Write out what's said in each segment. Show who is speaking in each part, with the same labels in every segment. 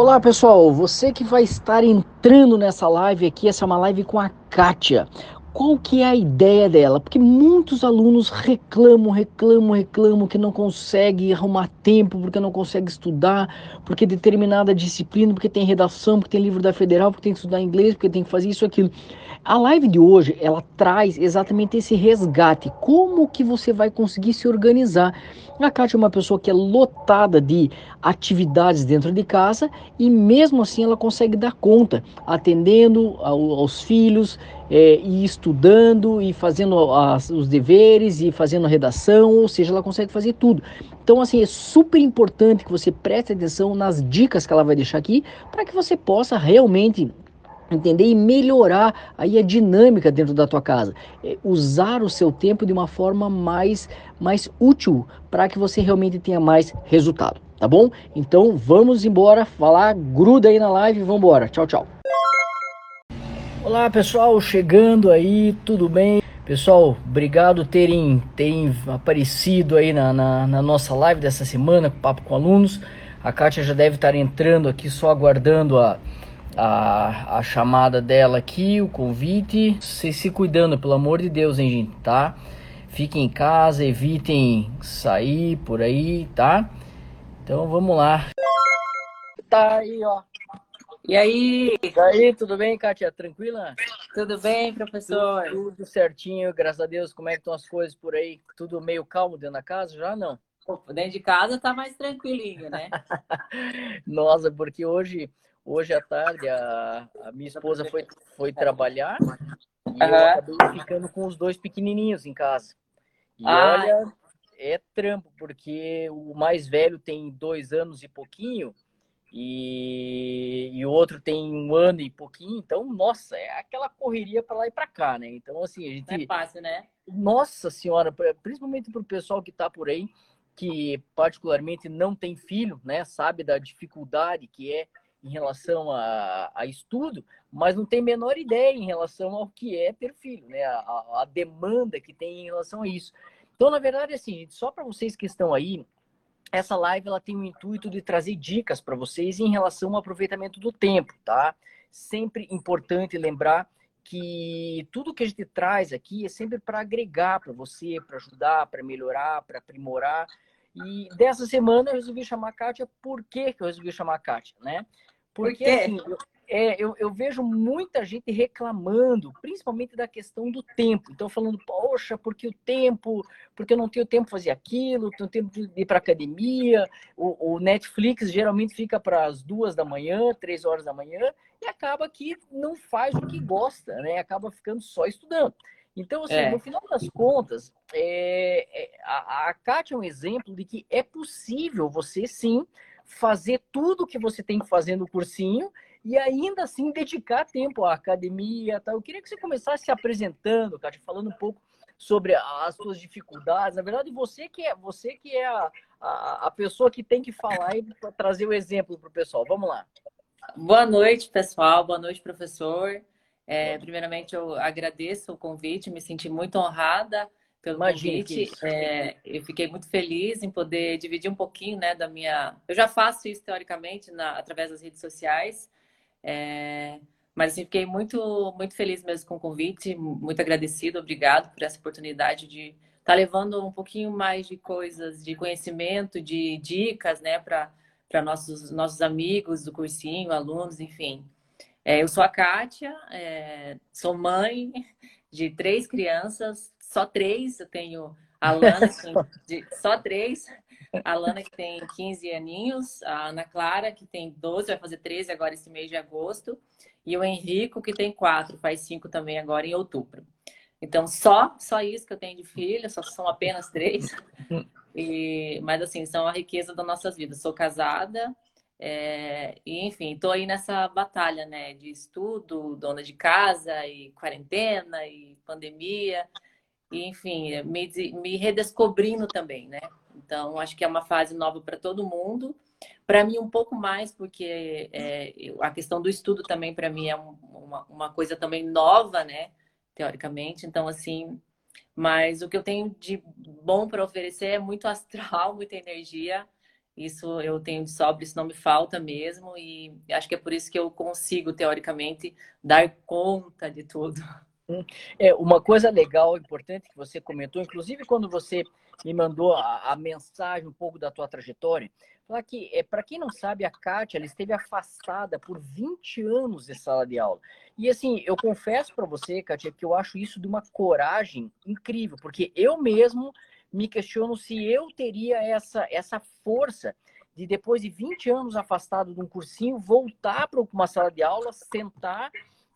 Speaker 1: Olá pessoal, você que vai estar entrando nessa live aqui, essa é uma live com a Kátia. Qual que é a ideia dela? Porque muitos alunos reclamam, reclamam, reclamam que não consegue arrumar tempo, porque não consegue estudar, porque determinada disciplina, porque tem redação, porque tem livro da federal, porque tem que estudar inglês, porque tem que fazer isso aquilo. A live de hoje, ela traz exatamente esse resgate, como que você vai conseguir se organizar. A Kátia é uma pessoa que é lotada de atividades dentro de casa e mesmo assim ela consegue dar conta, atendendo ao, aos filhos, é, e estudando e fazendo as, os deveres e fazendo a redação, ou seja, ela consegue fazer tudo. Então, assim, é super importante que você preste atenção nas dicas que ela vai deixar aqui para que você possa realmente entender e melhorar aí a dinâmica dentro da tua casa, é usar o seu tempo de uma forma mais mais útil para que você realmente tenha mais resultado, tá bom? Então vamos embora falar, gruda aí na live, vamos embora. Tchau, tchau. Olá pessoal, chegando aí, tudo bem? Pessoal, obrigado terem, terem aparecido aí na, na, na nossa live dessa semana, Papo com Alunos. A Kátia já deve estar entrando aqui, só aguardando a, a, a chamada dela aqui, o convite. Vocês se cuidando, pelo amor de Deus, hein, gente, tá? Fiquem em casa, evitem sair por aí, tá? Então vamos lá. Tá aí, ó.
Speaker 2: E aí?
Speaker 1: E aí, tudo bem, Kátia? Tranquila?
Speaker 2: Tudo bem, professor?
Speaker 1: Tudo, tudo, certinho, graças a Deus. Como é que estão as coisas por aí? Tudo meio calmo dentro da casa? Já não?
Speaker 2: Dentro de casa tá mais tranquilinho, né?
Speaker 1: Nossa, porque hoje Hoje à tarde a, a minha esposa foi, foi trabalhar e uhum. eu acabei ficando com os dois pequenininhos em casa. E ah. olha, é trampo, porque o mais velho tem dois anos e pouquinho e, e o outro tem um ano e pouquinho. Então, nossa, é aquela correria para lá e para cá, né? Então, assim, a gente.
Speaker 2: Não é fácil, né?
Speaker 1: Nossa Senhora, principalmente para o pessoal que está por aí, que particularmente não tem filho, né? Sabe da dificuldade que é em relação a, a, estudo, mas não tem menor ideia em relação ao que é ter filho, né? A, a demanda que tem em relação a isso. Então, na verdade, assim, só para vocês que estão aí, essa live ela tem o intuito de trazer dicas para vocês em relação ao aproveitamento do tempo, tá? Sempre importante lembrar que tudo que a gente traz aqui é sempre para agregar para você, para ajudar, para melhorar, para aprimorar. E dessa semana eu resolvi chamar a Kátia. Por que, que eu resolvi chamar a Kátia, né? Porque Por assim, eu, é, eu, eu, vejo muita gente reclamando, principalmente da questão do tempo. Então, falando, poxa, porque o tempo, porque eu não tenho tempo de fazer aquilo, não tenho tempo de ir para academia. O, o, Netflix geralmente fica para as duas da manhã, três horas da manhã, e acaba que não faz o que gosta, né? Acaba ficando só estudando. Então, assim, é. no final das contas, é, é, a, a Kátia é um exemplo de que é possível você sim fazer tudo que você tem que fazer no cursinho e ainda assim dedicar tempo à academia. Tá? Eu queria que você começasse se apresentando, Kátia, falando um pouco sobre as suas dificuldades. Na verdade, você que é, você que é a, a, a pessoa que tem que falar e trazer o exemplo para o pessoal. Vamos lá.
Speaker 2: Boa noite, pessoal. Boa noite, professor. É, primeiramente, eu agradeço o convite, me senti muito honrada pelo Imagina convite. É, eu fiquei muito feliz em poder dividir um pouquinho né, da minha. Eu já faço isso teoricamente na, através das redes sociais, é, mas assim, fiquei muito, muito feliz mesmo com o convite, muito agradecido, obrigado por essa oportunidade de estar tá levando um pouquinho mais de coisas, de conhecimento, de dicas né, para nossos, nossos amigos do cursinho, alunos, enfim. É, eu sou a Kátia, é, sou mãe de três crianças, só três. Eu tenho a Lana, de, só três. A Lana, que tem 15 aninhos. A Ana Clara, que tem 12, vai fazer 13 agora esse mês de agosto. E o Henrico, que tem quatro, faz cinco também agora em outubro. Então, só só isso que eu tenho de filha, só são apenas três. E, mas, assim, são a riqueza das nossas vidas. Sou casada, é, e, enfim, estou aí nessa batalha, né, de estudo, dona de casa, e quarentena, e pandemia e, enfim, me, me redescobrindo também, né? Então, acho que é uma fase nova para todo mundo. Para mim, um pouco mais, porque é, a questão do estudo também, para mim, é uma, uma coisa também nova, né? Teoricamente. Então, assim, mas o que eu tenho de bom para oferecer é muito astral, muita energia. Isso eu tenho de sobra, isso não me falta mesmo, e acho que é por isso que eu consigo, teoricamente, dar conta de tudo.
Speaker 1: É, uma coisa legal, importante que você comentou, inclusive quando você me mandou a, a mensagem um pouco da tua trajetória, falar que, é, para quem não sabe, a Kátia ela esteve afastada por 20 anos de sala de aula. E assim, eu confesso para você, Kátia, que eu acho isso de uma coragem incrível, porque eu mesmo me questiono se eu teria essa, essa força de depois de 20 anos afastado de um cursinho, voltar para uma sala de aula, sentar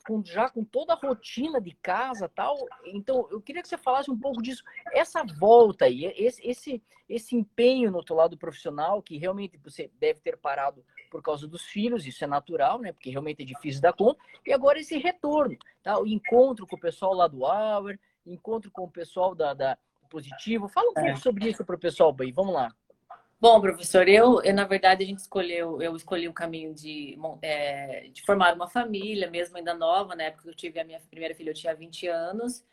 Speaker 1: com, já com toda a rotina de casa tal. Então, eu queria que você falasse um pouco disso. Essa volta aí, esse, esse, esse empenho no teu lado profissional, que realmente você deve ter parado por causa dos filhos, isso é natural, né? Porque realmente é difícil dar conta. E agora esse retorno, tá? O encontro com o pessoal lá do Hour, encontro com o pessoal da, da Positivo. Fala um pouco é. sobre isso para o pessoal, bem. Vamos lá.
Speaker 2: Bom, professor, eu, eu, na verdade a gente escolheu, eu escolhi o caminho de, é, de formar uma família, mesmo ainda nova, na época que eu tive a minha primeira filha, eu tinha 20 anos,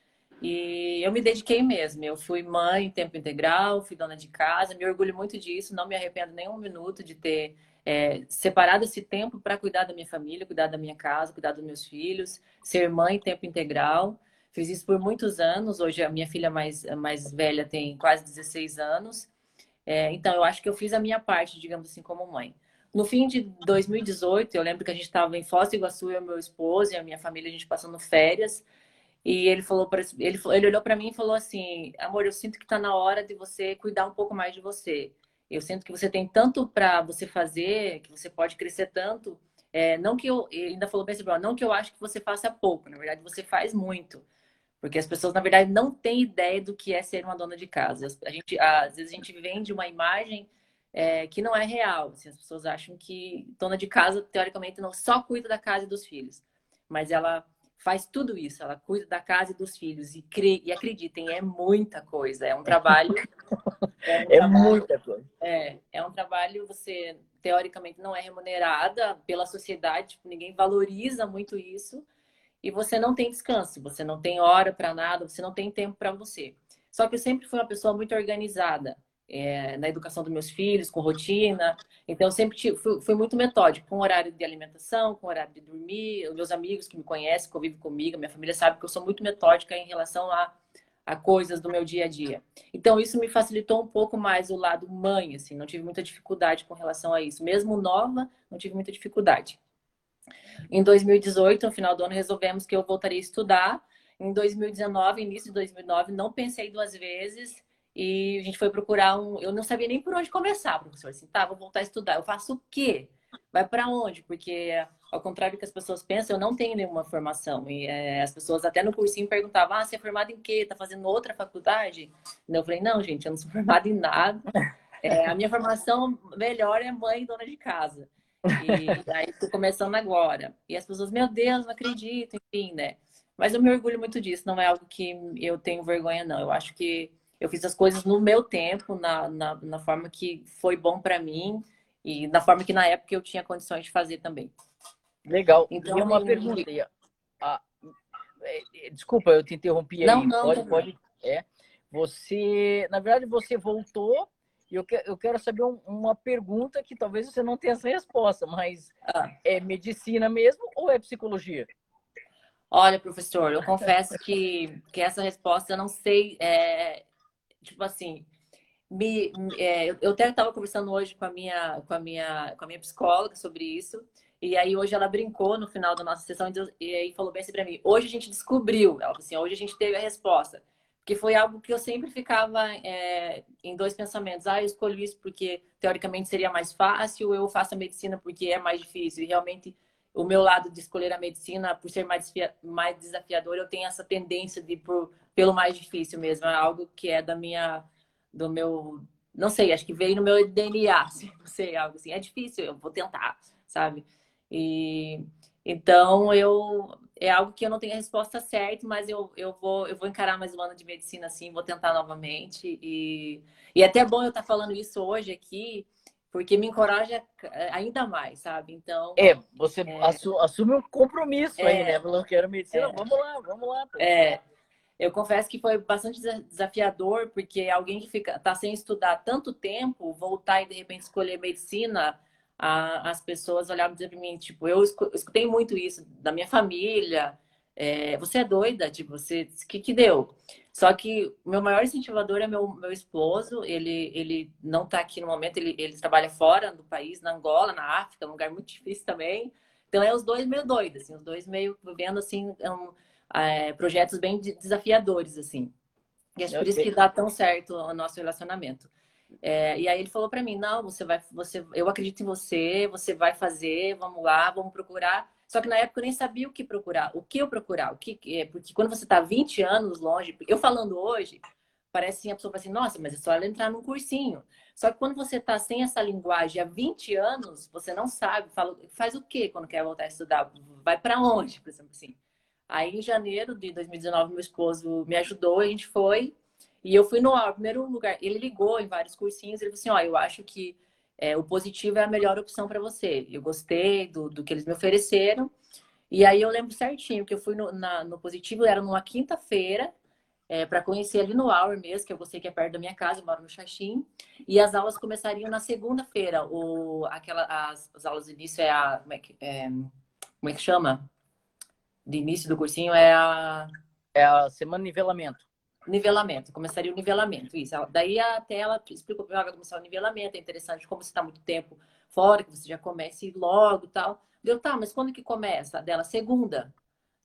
Speaker 2: e eu me dediquei mesmo. Eu fui mãe em tempo integral, fui dona de casa, me orgulho muito disso, não me arrependo nem um minuto de ter é, separado esse tempo para cuidar da minha família, cuidar da minha casa, cuidar dos meus filhos, ser mãe em tempo integral. Fiz isso por muitos anos. Hoje a minha filha mais, mais velha tem quase 16 anos. É, então, eu acho que eu fiz a minha parte, digamos assim, como mãe. No fim de 2018, eu lembro que a gente estava em Foz do Iguaçu, eu, meu esposo e a minha família, a gente passando férias. E ele falou para ele, ele olhou para mim e falou assim: "Amor, eu sinto que está na hora de você cuidar um pouco mais de você. Eu sinto que você tem tanto para você fazer, que você pode crescer tanto. É, não que eu, ainda falou bem assim, não que eu acho que você faça pouco, na verdade você faz muito. Porque as pessoas, na verdade, não têm ideia do que é ser uma dona de casa. A gente, às vezes a gente vende uma imagem é, que não é real. Assim, as pessoas acham que dona de casa, teoricamente, não só cuida da casa e dos filhos. Mas ela faz tudo isso. Ela cuida da casa e dos filhos. E, cre... e acreditem, é muita coisa. É um trabalho...
Speaker 1: É, um é trabalho, muita coisa.
Speaker 2: É, é um trabalho, você, teoricamente, não é remunerada pela sociedade. Tipo, ninguém valoriza muito isso e você não tem descanso, você não tem hora para nada, você não tem tempo para você. Só que eu sempre fui uma pessoa muito organizada é, na educação dos meus filhos, com rotina. Então, eu sempre fui, fui, muito metódico, com horário de alimentação, com horário de dormir. Os meus amigos que me conhecem, que convivem comigo, minha família sabe que eu sou muito metódica em relação a, a coisas do meu dia a dia. Então, isso me facilitou um pouco mais o lado mãe, assim, não tive muita dificuldade com relação a isso. Mesmo nova, não tive muita dificuldade. Em 2018, no final do ano, resolvemos que eu voltaria a estudar. Em 2019, início de 2009, não pensei duas vezes e a gente foi procurar um. Eu não sabia nem por onde começar, professor. Assim, tá, vou voltar a estudar. Eu faço o quê? Vai para onde? Porque, ao contrário do que as pessoas pensam, eu não tenho nenhuma formação. E é, as pessoas até no cursinho perguntavam: ah, você é formado em quê? Tá fazendo outra faculdade? Eu falei: não, gente, eu não sou formada em nada. É, a minha formação melhor é mãe e dona de casa. E aí tô começando agora. E as pessoas, meu Deus, não acredito, enfim, né? Mas eu me orgulho muito disso, não é algo que eu tenho vergonha, não. Eu acho que eu fiz as coisas no meu tempo, na, na, na forma que foi bom para mim e na forma que na época eu tinha condições de fazer também.
Speaker 1: Legal. Então, e uma eu... pergunta. Ah, desculpa, eu te interrompi
Speaker 2: não, aí. Não,
Speaker 1: pode, pode. É. Você, na verdade, você voltou e eu, que, eu quero saber um, uma pergunta que talvez você não tenha essa resposta, mas ah. é medicina mesmo ou é psicologia?
Speaker 2: Olha, professor, eu confesso que, que essa resposta eu não sei. É, tipo assim, me, é, eu até estava conversando hoje com a, minha, com, a minha, com a minha psicóloga sobre isso. E aí hoje ela brincou no final da nossa sessão e aí falou bem assim para mim: hoje a gente descobriu, ela falou assim, hoje a gente teve a resposta que foi algo que eu sempre ficava é, em dois pensamentos. Ah, eu escolho isso porque teoricamente seria mais fácil, eu faço a medicina porque é mais difícil. E realmente o meu lado de escolher a medicina, por ser mais, mais desafiador, eu tenho essa tendência de por, pelo mais difícil mesmo. É algo que é da minha, do meu, não sei, acho que veio no meu DNA, não sei, algo assim. É difícil, eu vou tentar, sabe? E então eu é algo que eu não tenho a resposta certa, mas eu, eu, vou, eu vou encarar mais um ano de medicina assim, vou tentar novamente. E, e é até bom eu estar falando isso hoje aqui, porque me encoraja ainda mais, sabe? Então.
Speaker 1: É, você é... assume um compromisso é... aí, né? Falando que era medicina, é... vamos lá, vamos lá.
Speaker 2: É. Eu confesso que foi bastante desafiador, porque alguém que fica tá sem estudar tanto tempo, voltar e de repente escolher medicina, a, as pessoas olhavam para mim, tipo, eu escutei muito isso da minha família. É, você é doida, tipo, você, que que deu? Só que meu maior incentivador é meu, meu esposo, ele, ele não está aqui no momento, ele, ele trabalha fora do país, na Angola, na África, um lugar muito difícil também. Então é os dois meio doidos, assim, os dois meio vivendo assim, um, é, projetos bem desafiadores, assim. E acho okay. por isso que dá tão certo o nosso relacionamento. É, e aí ele falou para mim, não, você vai, você, eu acredito em você, você vai fazer, vamos lá, vamos procurar. Só que na época eu nem sabia o que procurar, o que eu procurar, o que é, porque quando você está 20 anos longe, eu falando hoje, parece assim, a pessoa fala assim, nossa, mas é só ela entrar num cursinho. Só que quando você está sem essa linguagem há 20 anos, você não sabe, fala, faz o que quando quer voltar a estudar? Vai para onde, por exemplo assim. Aí, em janeiro de 2019, meu esposo me ajudou, a gente foi. E eu fui no primeiro lugar. Ele ligou em vários cursinhos. Ele falou assim: Ó, eu acho que é, o positivo é a melhor opção para você. Eu gostei do, do que eles me ofereceram. E aí eu lembro certinho que eu fui no, na, no positivo, era numa quinta-feira, é, para conhecer ali no Hour mesmo, que eu gostei que é perto da minha casa, eu moro no Xaxim. E as aulas começariam na segunda-feira. Aquela, as, as aulas de início é a. Como é que, é, como é que chama? de início do cursinho é a.
Speaker 1: É a semana de nivelamento.
Speaker 2: Nivelamento, começaria o nivelamento, isso. Daí até ela explicou para vai começar o nivelamento, é interessante como você está muito tempo fora, que você já comece logo tal. Deu, tá, mas quando que começa? Dela, segunda.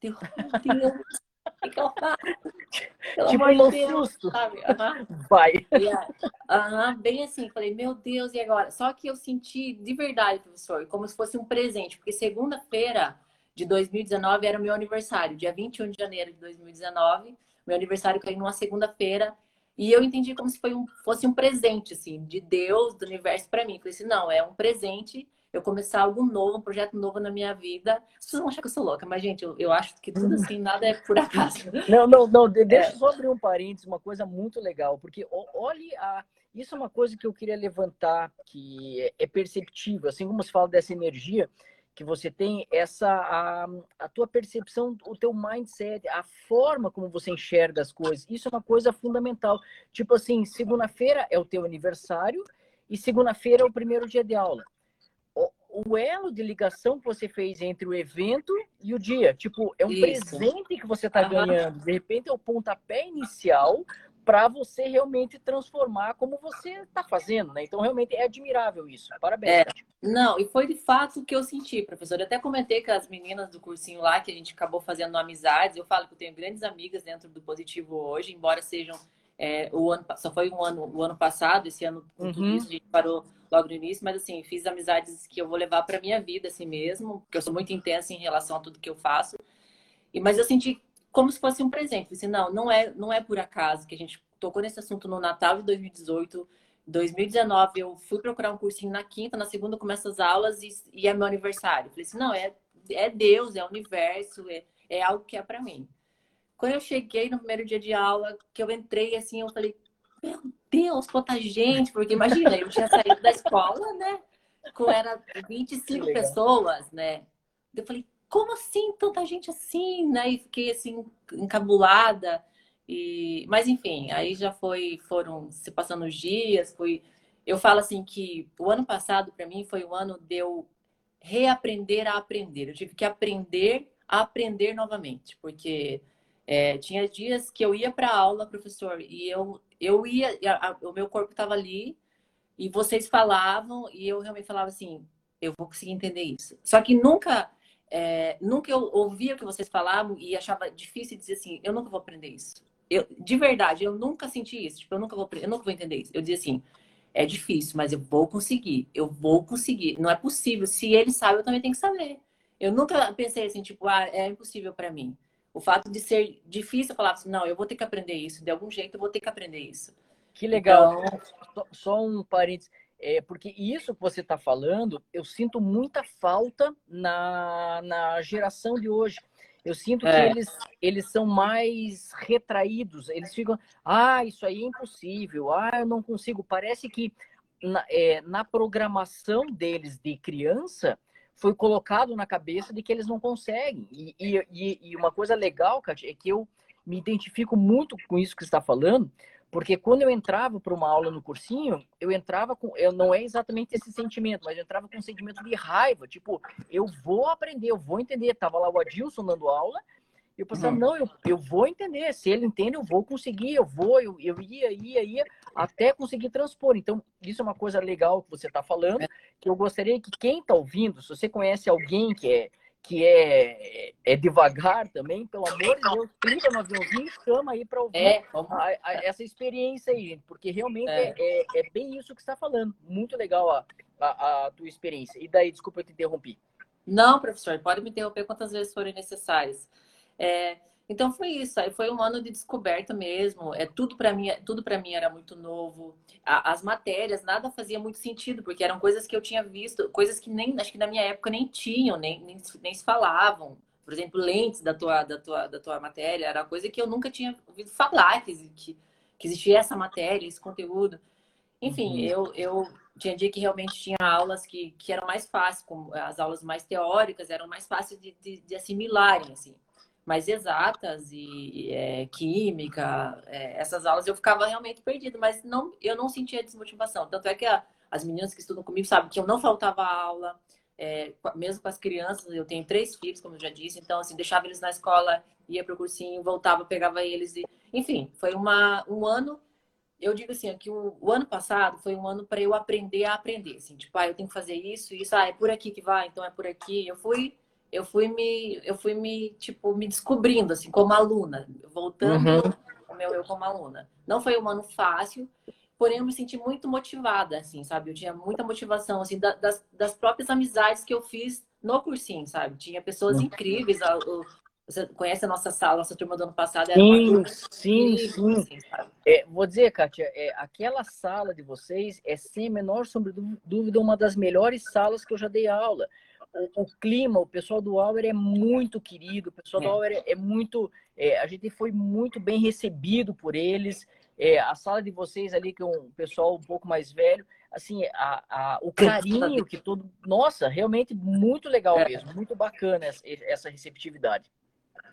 Speaker 2: Deu, meu Deus, o que eu faço?
Speaker 1: tipo, susto. Sabe? Uhum. Vai.
Speaker 2: uhum, bem assim, falei, meu Deus, e agora? Só que eu senti de verdade, professor, como se fosse um presente, porque segunda-feira de 2019 era o meu aniversário, dia 21 de janeiro de 2019. Meu aniversário caiu numa segunda-feira e eu entendi como se um, fosse um presente, assim, de Deus, do universo para mim. Falei assim, não, é um presente eu começar algo novo, um projeto novo na minha vida. Vocês vão achar que eu sou louca, mas, gente, eu, eu acho que tudo assim, nada é por acaso.
Speaker 1: Não, não, não. Deixa é. eu só abrir um parênteses, uma coisa muito legal, porque olhe a. Isso é uma coisa que eu queria levantar, que é, é perceptível, assim como se fala dessa energia, que você tem essa a, a tua percepção, o teu mindset, a forma como você enxerga as coisas. Isso é uma coisa fundamental. Tipo assim, segunda-feira é o teu aniversário e segunda-feira é o primeiro dia de aula. O, o, elo de ligação que você fez entre o evento e o dia, tipo, é um Isso. presente que você está ganhando. De repente é o pontapé inicial para você realmente transformar como você está fazendo, né? Então, realmente é admirável isso. Parabéns. É,
Speaker 2: não, e foi de fato o que eu senti, professor. Eu até comentei com as meninas do cursinho lá, que a gente acabou fazendo amizades. Eu falo que eu tenho grandes amigas dentro do Positivo hoje, embora sejam. É, o ano, só foi um ano, o ano passado, esse ano com tudo uhum. isso, a gente parou logo no início, mas assim, fiz amizades que eu vou levar para minha vida assim mesmo, porque eu sou muito intensa em relação a tudo que eu faço. E, mas eu senti como se fosse um presente. Disse, não, não é, não é por acaso que a gente tocou nesse assunto no Natal de 2018. 2019 eu fui procurar um cursinho na quinta, na segunda começa as aulas e, e é meu aniversário. falei assim, não, é, é Deus, é o universo, é, é algo que é para mim. Quando eu cheguei no primeiro dia de aula, que eu entrei assim, eu falei, meu Deus, quanta gente, porque imagina, eu tinha saído da escola, né? Com era 25 pessoas, né? Eu falei, como assim tanta gente assim, né? E fiquei assim encabulada. E, mas enfim, aí já foi, foram se passando os dias, foi. Eu falo assim que o ano passado para mim foi o ano de eu reaprender a aprender. Eu tive que aprender a aprender novamente, porque é, tinha dias que eu ia para aula, professor, e eu eu ia, a, a, o meu corpo estava ali e vocês falavam e eu realmente falava assim, eu vou conseguir entender isso. Só que nunca é, nunca eu ouvia o que vocês falavam e achava difícil dizer assim, eu nunca vou aprender isso. Eu, de verdade, eu nunca senti isso. Tipo, eu nunca vou, eu nunca vou entender isso. Eu dizia assim, é difícil, mas eu vou conseguir. Eu vou conseguir. Não é possível. Se ele sabe, eu também tenho que saber. Eu nunca pensei assim, tipo, ah, é impossível para mim. O fato de ser difícil, eu falava assim, não, eu vou ter que aprender isso. De algum jeito, eu vou ter que aprender isso.
Speaker 1: Que legal. Então... Só um parênteses. É, porque isso que você está falando, eu sinto muita falta na, na geração de hoje. Eu sinto é. que eles, eles são mais retraídos, eles ficam, ah, isso aí é impossível, ah, eu não consigo. Parece que na, é, na programação deles de criança foi colocado na cabeça de que eles não conseguem. E, e, e uma coisa legal, Kátia, é que eu, me identifico muito com isso que você está falando, porque quando eu entrava para uma aula no cursinho, eu entrava com. Eu, não é exatamente esse sentimento, mas eu entrava com um sentimento de raiva. Tipo, eu vou aprender, eu vou entender. Tava lá o Adilson dando aula, e eu pensava, uhum. não, eu, eu vou entender. Se ele entende, eu vou conseguir, eu vou, eu, eu ia, ia, ia, até conseguir transpor. Então, isso é uma coisa legal que você está falando, é. que eu gostaria que quem está ouvindo, se você conhece alguém que é que é, é devagar também, pelo amor de Deus, clica no aviãozinho chama aí para ouvir é, a, a, essa experiência aí, porque realmente é, é, é bem isso que você está falando. Muito legal a, a, a, tua experiência. E daí, desculpa, eu te interrompi.
Speaker 2: Não, professor, pode me interromper quantas vezes forem necessárias. É, então foi isso, aí foi um ano de descoberta mesmo. É tudo para mim, tudo para mim era muito novo. A, as matérias nada fazia muito sentido porque eram coisas que eu tinha visto, coisas que nem acho que na minha época nem tinham, nem, nem, nem se falavam. Por exemplo, lentes da tua da tua da tua matéria era coisa que eu nunca tinha ouvido falar que, que, que existia essa matéria, esse conteúdo. Enfim, uhum. eu, eu tinha dia que realmente tinha aulas que, que eram mais fáceis, como as aulas mais teóricas eram mais fáceis de, de, de assimilarem, assim mais exatas e é, química, é, essas aulas eu ficava realmente perdido, mas não, eu não sentia desmotivação. Tanto é que a, as meninas que estudam comigo sabem que eu não faltava aula, é, mesmo com as crianças, eu tenho três filhos, como eu já disse, então assim, deixava eles na escola, ia para o cursinho, voltava, pegava eles, e, enfim, foi uma, um ano. Eu digo assim, que o, o ano passado foi um ano para eu aprender a aprender, assim, tipo, ah, eu tenho que fazer isso, isso, ah, é por aqui que vai, então é por aqui. Eu fui eu fui me, eu fui me, tipo, me descobrindo, assim, como aluna, voltando uhum. ao meu eu como aluna. Não foi um ano fácil, porém eu me senti muito motivada, assim, sabe? Eu tinha muita motivação, assim, das, das próprias amizades que eu fiz no cursinho, sabe? Tinha pessoas uhum. incríveis, você conhece a nossa sala, nossa turma do ano passado?
Speaker 1: Sim, sim, sim. Assim, é, vou dizer, Kátia, é, aquela sala de vocês é, sem a menor sombra de dúvida, uma das melhores salas que eu já dei aula o, o, clima, o pessoal do Auer é muito querido, o pessoal é. do Auer é, é muito. É, a gente foi muito bem recebido por eles. É, a sala de vocês ali, que é um pessoal um pouco mais velho, assim, a, a, o carinho que todo. Nossa, realmente muito legal é. mesmo, muito bacana essa, essa receptividade.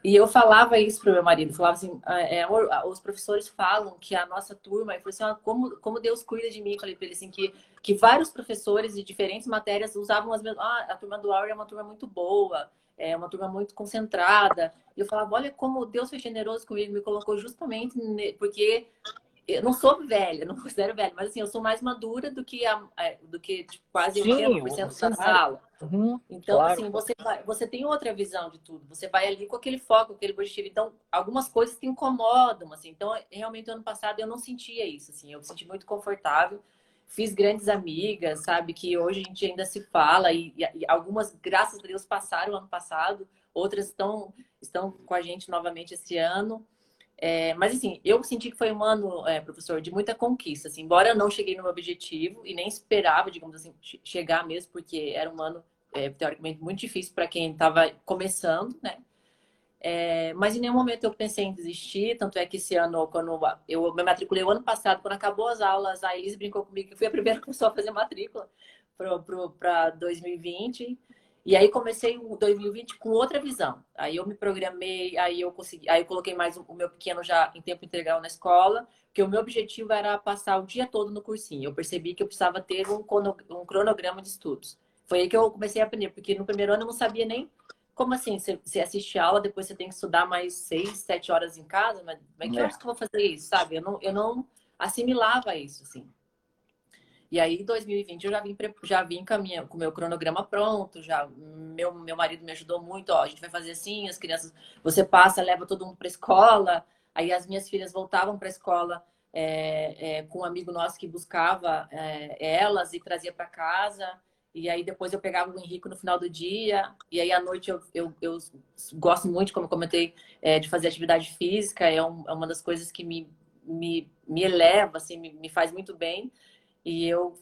Speaker 2: E eu falava isso para o meu marido, falava assim, ah, é, os professores falam que a nossa turma, eu falei assim, ah, como, como Deus cuida de mim, eu falei para ele assim, que, que vários professores de diferentes matérias usavam as mesmas, ah, a turma do Aura é uma turma muito boa, é uma turma muito concentrada. E eu falava, olha como Deus foi generoso comigo, me colocou justamente porque eu não sou velha, não considero velha, mas assim, eu sou mais madura do que, a, é, do que tipo, quase 80% da sala. Uhum, então, claro. assim, você, vai, você tem outra visão de tudo. Você vai ali com aquele foco, aquele objetivo. Então, algumas coisas te incomodam, assim. Então, realmente, ano passado eu não sentia isso, assim. Eu me senti muito confortável. Fiz grandes amigas, sabe? Que hoje a gente ainda se fala. E, e algumas, graças a Deus, passaram ano passado. Outras estão, estão com a gente novamente esse ano. É, mas assim, eu senti que foi um ano, é, professor, de muita conquista. Assim, embora eu não cheguei no meu objetivo e nem esperava, digamos assim, chegar mesmo, porque era um ano é, teoricamente muito difícil para quem estava começando, né? É, mas em nenhum momento eu pensei em desistir, tanto é que esse ano, quando eu me matriculei o ano passado, quando acabou as aulas, a Elise brincou comigo que fui a primeira pessoa a fazer matrícula para 2020. E aí comecei o 2020 com outra visão. Aí eu me programei, aí eu consegui, aí eu coloquei mais o meu pequeno já em tempo integral na escola, porque o meu objetivo era passar o dia todo no cursinho. Eu percebi que eu precisava ter um, cronograma de estudos. Foi aí que eu comecei a aprender, porque no primeiro ano eu não sabia nem como assim, você, você assiste aula, depois você tem que estudar mais seis, sete horas em casa, mas, mas que é. horas que eu vou fazer isso, sabe? Eu não, eu não assimilava isso, assim. E aí, em 2020, eu já vim, já vim com, o meu cronograma pronto, já meu, meu marido me ajudou muito, ó, a gente vai fazer assim, as crianças, você passa, leva todo mundo para escola, aí as minhas filhas voltavam para a escola é, é, com um amigo nosso que buscava é, elas e trazia para casa, e aí depois eu pegava o Henrique no final do dia, e aí à noite eu, eu, eu gosto muito, como eu comentei, é, de fazer atividade física, é, um, é, uma das coisas que me, me, me eleva, assim, me, me faz muito bem. E eu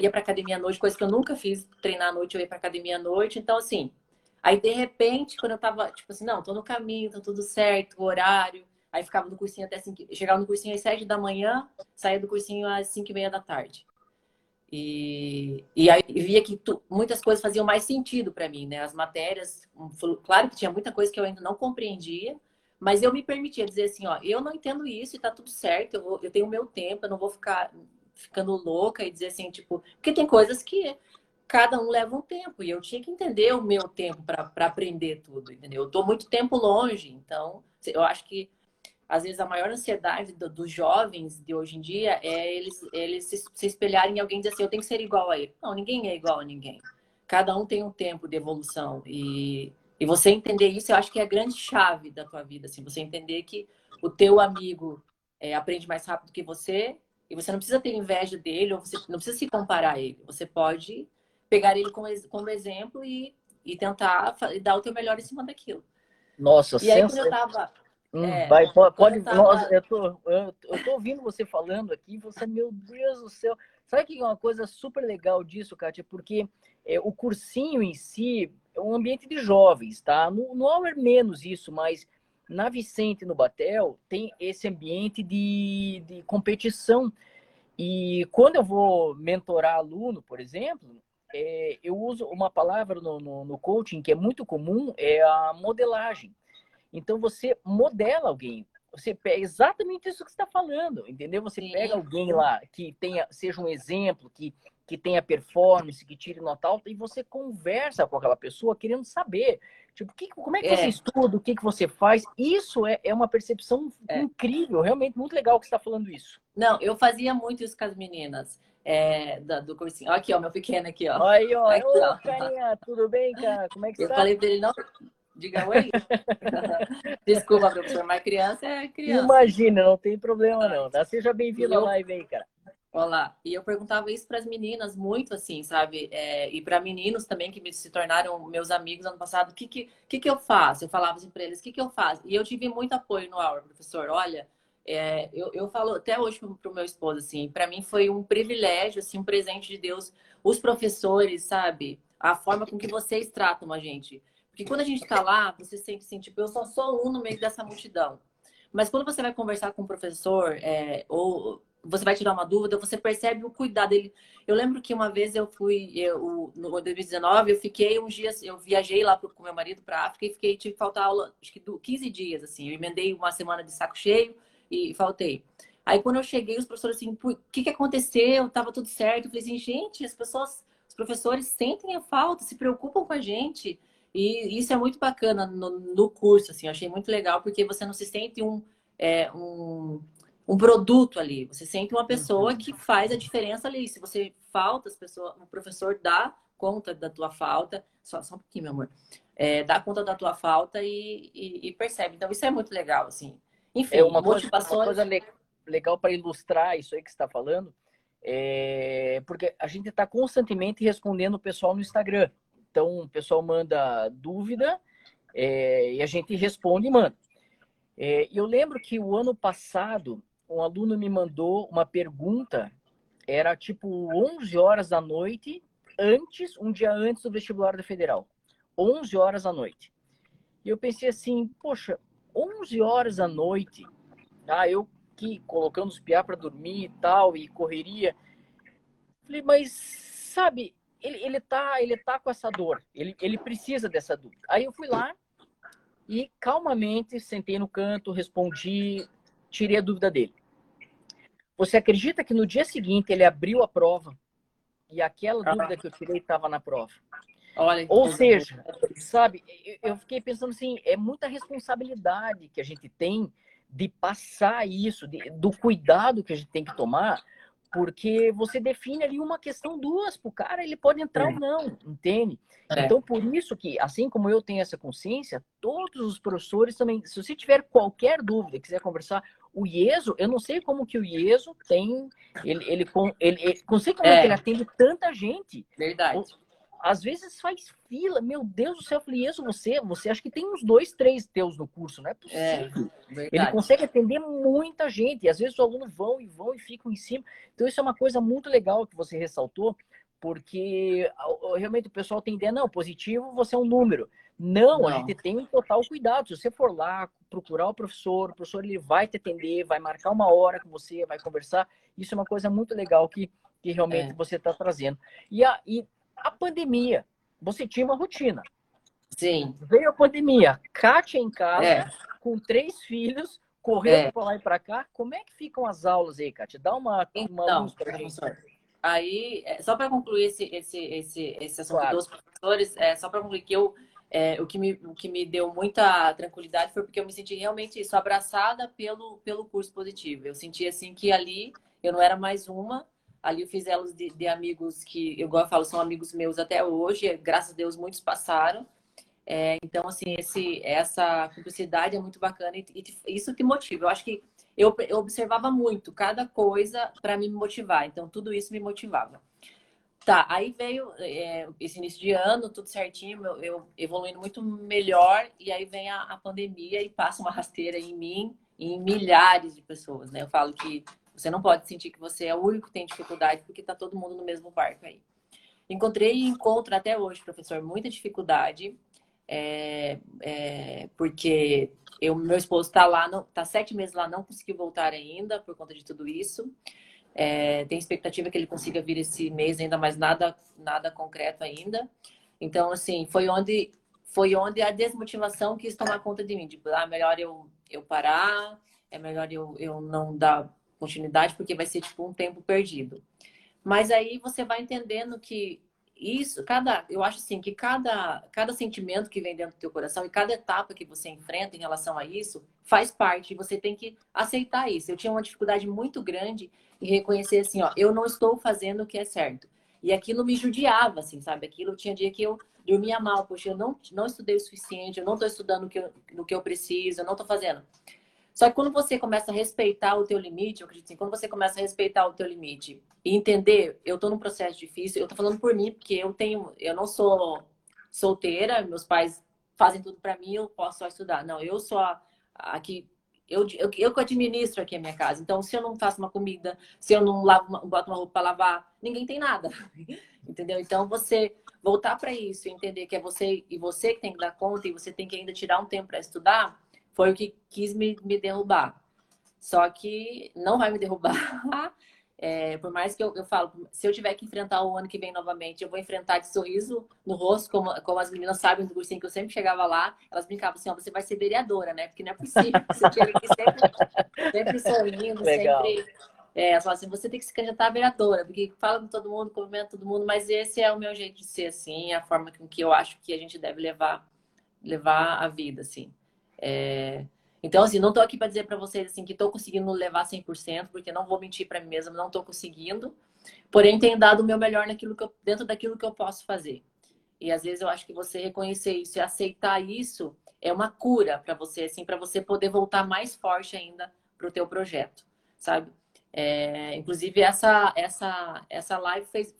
Speaker 2: ia para academia à noite, coisa que eu nunca fiz, treinar à noite, eu ia para academia à noite. Então, assim, aí de repente, quando eu tava, tipo assim, não, tô no caminho, tá tudo certo, o horário. Aí ficava no cursinho até 5, chegava no cursinho às 7 da manhã, saía do cursinho às 5 e meia da tarde. E, e aí via que tu, muitas coisas faziam mais sentido para mim, né? As matérias, claro que tinha muita coisa que eu ainda não compreendia, Mas eu me permitia dizer assim, ó, eu não entendo isso e tá tudo certo, eu, vou, eu tenho o meu tempo, eu não vou ficar ficando louca e dizer assim, tipo, porque tem coisas que cada um leva um tempo e eu tinha que entender o meu tempo para aprender tudo, entendeu? Eu tô muito tempo longe, então eu acho que às vezes a maior ansiedade do, dos jovens de hoje em dia é eles, eles se, se espelharem em alguém e dizer assim, eu tenho que ser igual a ele. Não, ninguém é igual a ninguém. Cada um tem um tempo de evolução e e você entender isso, eu acho que é a grande chave da tua vida, assim, você entender que o teu amigo é, aprende mais rápido que você e você não precisa ter inveja dele ou você não precisa se comparar a ele. Você pode pegar ele como, como exemplo e, e tentar dar o teu melhor em cima daquilo.
Speaker 1: Nossa,
Speaker 2: E aí, quando eu tava...
Speaker 1: Hum, é, vai, pode, eu, tava... nossa, eu, tô, eu, eu tô ouvindo você falando aqui, você, meu Deus do céu. Sabe que é uma coisa super legal disso, Kátia? Porque é, o cursinho em si, é um ambiente de jovens, tá? No, no Auer menos isso, mas na Vicente, no Batel, tem esse ambiente de, de competição. E quando eu vou mentorar aluno, por exemplo, é, eu uso uma palavra no, no, no, coaching que é muito comum, é a modelagem. Então, você modela alguém. Você pega exatamente isso que está falando, entendeu? Você Sim. pega alguém lá que tenha, seja um exemplo, que que tenha performance, que tire nota alta, e você conversa com aquela pessoa querendo saber, tipo, que, como é que é. você estuda, o que, que você faz. Isso é, é uma percepção é. incrível, realmente muito legal que você está falando isso.
Speaker 2: Não, eu fazia muito isso com as meninas. É, do, do cursinho. Aqui, ó, meu pequeno aqui, ó.
Speaker 1: Aí, ó. Aqui, Ô, ó. carinha, tudo bem, cara? Como é que
Speaker 2: eu
Speaker 1: tá?
Speaker 2: Eu falei pra ele, não, diga oi. Desculpa, professor, mas criança é criança.
Speaker 1: Imagina, não tem problema não. Tá? Seja bem-vindo eu... à live aí, cara.
Speaker 2: Olá. E eu perguntava isso para as meninas muito, assim, sabe? É, e para meninos também que me, se tornaram meus amigos ano passado. O que, que, que, que eu faço? Eu falava assim para eles: o que, que eu faço? E eu tive muito apoio no aula, professor. Olha, é, eu, eu falo até hoje para o meu esposo, assim, para mim foi um privilégio, assim, um presente de Deus. Os professores, sabe? A forma com que vocês tratam a gente. Porque quando a gente está lá, você sente assim, tipo, eu só sou um no meio dessa multidão. Mas quando você vai conversar com o professor, é, ou você vai tirar uma dúvida, você percebe o cuidado dele. Eu lembro que uma vez eu fui, eu, no 2019, eu fiquei uns dias, eu viajei lá pro, com meu marido para África e fiquei, tive que faltar aula, acho que 15 dias, assim. Eu emendei uma semana de saco cheio e faltei. Aí quando eu cheguei, os professores assim, o que, que aconteceu? Tava tudo certo. Eu falei assim, gente, as pessoas, os professores sentem a falta, se preocupam com a gente. E isso é muito bacana no, no curso, assim, eu achei muito legal, porque você não se sente um, é, um um produto ali. Você sente uma pessoa uhum. que faz a diferença ali. Se você falta, as pessoas, o professor dá conta da tua falta. Só, só um pouquinho, meu amor. É, dá conta da tua falta e, e, e, percebe. Então, isso é muito legal, assim. Enfim,
Speaker 1: é uma motivações... Coisa, uma coisa legal para ilustrar isso aí que você está falando, é porque a gente está constantemente respondendo o pessoal no Instagram. Então, o pessoal manda dúvida é, e a gente responde e manda. É, eu lembro que o ano passado um aluno me mandou uma pergunta, era tipo 11 horas da noite, antes, um dia antes do vestibular da Federal. 11 horas da noite. E eu pensei assim, poxa, 11 horas da noite, tá? Eu que colocando os piá para dormir e tal, e correria. Falei, mas sabe, ele, ele, tá, ele tá com essa dor, ele, ele precisa dessa dúvida. Aí eu fui lá e calmamente sentei no canto, respondi, tirei a dúvida dele. Você acredita que no dia seguinte ele abriu a prova e aquela ah. dúvida que eu tirei estava na prova? Olha, Ou seja, sabe, eu fiquei pensando assim, é muita responsabilidade que a gente tem de passar isso, de, do cuidado que a gente tem que tomar, porque você define ali uma questão duas para o cara, ele pode entrar é. ou não, entende? É. Então, por isso que, assim como eu tenho essa consciência, todos os professores também, se você tiver qualquer dúvida, quiser conversar, o IESO, eu não sei como que o IESO tem, ele, ele, ele, ele não sei como é. é que ele atende tanta gente.
Speaker 2: Verdade.
Speaker 1: Às vezes faz fila, meu Deus do céu, eu falei, IESO, você, você acha que tem uns dois, três teus no curso, não é possível. É, ele consegue atender muita gente, e às vezes os alunos vão e vão e ficam em cima. Então, isso é uma coisa muito legal que você ressaltou, porque realmente o pessoal tem ideia, não, positivo, você é um número. Não, não, a gente tem um total cuidado. Se você for lá procurar o professor, o professor ele vai te atender, vai marcar uma hora com você, vai conversar. Isso é uma coisa muito legal que, que realmente é. você está trazendo. E a, e a pandemia, você tinha uma rotina.
Speaker 2: Sim.
Speaker 1: Veio a pandemia, Kátia em casa, é. com três filhos, correndo é. para lá e para cá. Como é que ficam as aulas aí, Kátia? Dá uma, uma
Speaker 2: então, luz para gente. Aí, é, só para concluir esse, esse, esse, esse assunto claro. dos professores, é, só para concluir que eu, é, o, que me, o que me deu muita tranquilidade foi porque eu me senti realmente isso, abraçada pelo, pelo curso positivo. Eu senti assim que ali eu não era mais uma, ali eu fiz elos de, de amigos que, eu gosto falo, são amigos meus até hoje, graças a Deus muitos passaram. É, então, assim, esse, essa cumplicidade é muito bacana e, isso te motiva. Eu acho que eu, eu observava muito cada coisa para me motivar. Então, tudo isso me motivava. Tá, aí veio é, esse início de ano, tudo certinho, eu, eu, evoluindo muito melhor, e aí vem a, a pandemia e passa uma rasteira em mim em milhares de pessoas, né? Eu falo que você não pode sentir que você é o único que tem dificuldade, porque tá todo mundo no mesmo barco aí. Encontrei e encontro até hoje, professor, muita dificuldade é, é, porque eu, meu esposo está lá, não, tá sete meses lá, não conseguiu voltar ainda por conta de tudo isso. É, tem expectativa que ele consiga vir esse mês, ainda mais nada, nada concreto ainda. Então, assim, foi onde foi onde a desmotivação quis tomar conta de mim. Tipo, ah, melhor eu, eu parar, é melhor eu, eu não dar continuidade, porque vai ser tipo um tempo perdido. Mas aí você vai entendendo que isso, cada, eu acho assim que cada, cada sentimento que vem dentro do teu coração e cada etapa que você enfrenta em relação a isso faz parte. E você tem que aceitar isso. Eu tinha uma dificuldade muito grande em reconhecer assim, ó, eu não estou fazendo o que é certo. E aquilo me judiava, assim, sabe? Aquilo tinha dia que eu dormia mal, poxa, eu não, não estudei o suficiente, eu não estou estudando o que eu, no que eu preciso, eu não estou fazendo. Só que quando você começa a respeitar o teu limite, eu acredito assim, quando você começa a respeitar o teu limite e entender, eu estou num processo difícil, eu estou falando por mim, porque eu tenho, eu não sou solteira, meus pais fazem tudo para mim, eu posso só estudar. Não, eu sou aqui eu, eu, eu que administro aqui a minha casa. Então, se eu não faço uma comida, se eu não lavo uma, boto uma roupa para lavar, ninguém tem nada. Entendeu? Então, você voltar para isso, entender que é você e você que tem que dar conta e você tem que ainda tirar um tempo para estudar, foi o que quis me, me derrubar. Só que não vai me derrubar. É, por mais que eu, eu falo, se eu tiver que enfrentar o ano que vem novamente, eu vou enfrentar de sorriso no rosto, como, como as meninas sabem do cursinho que eu sempre chegava lá, elas brincavam assim, ó, você vai ser vereadora, né? Porque não é possível. Você tinha que sempre, sempre sorrindo, Legal. sempre. É, elas falam assim, você tem que se candidatar a vereadora, porque fala com todo mundo, cumprimenta todo mundo, mas esse é o meu jeito de ser, assim, a forma com que eu acho que a gente deve levar, levar a vida, assim. É... Então, assim, não estou aqui para dizer para vocês assim que estou conseguindo levar 100%, porque não vou mentir para mim mesma, não estou conseguindo. Porém, tenho dado o meu melhor naquilo que eu, dentro daquilo que eu posso fazer. E às vezes eu acho que você reconhecer isso e aceitar isso é uma cura para você, assim, para você poder voltar mais forte ainda para o teu projeto, sabe? É, inclusive essa essa essa live fez,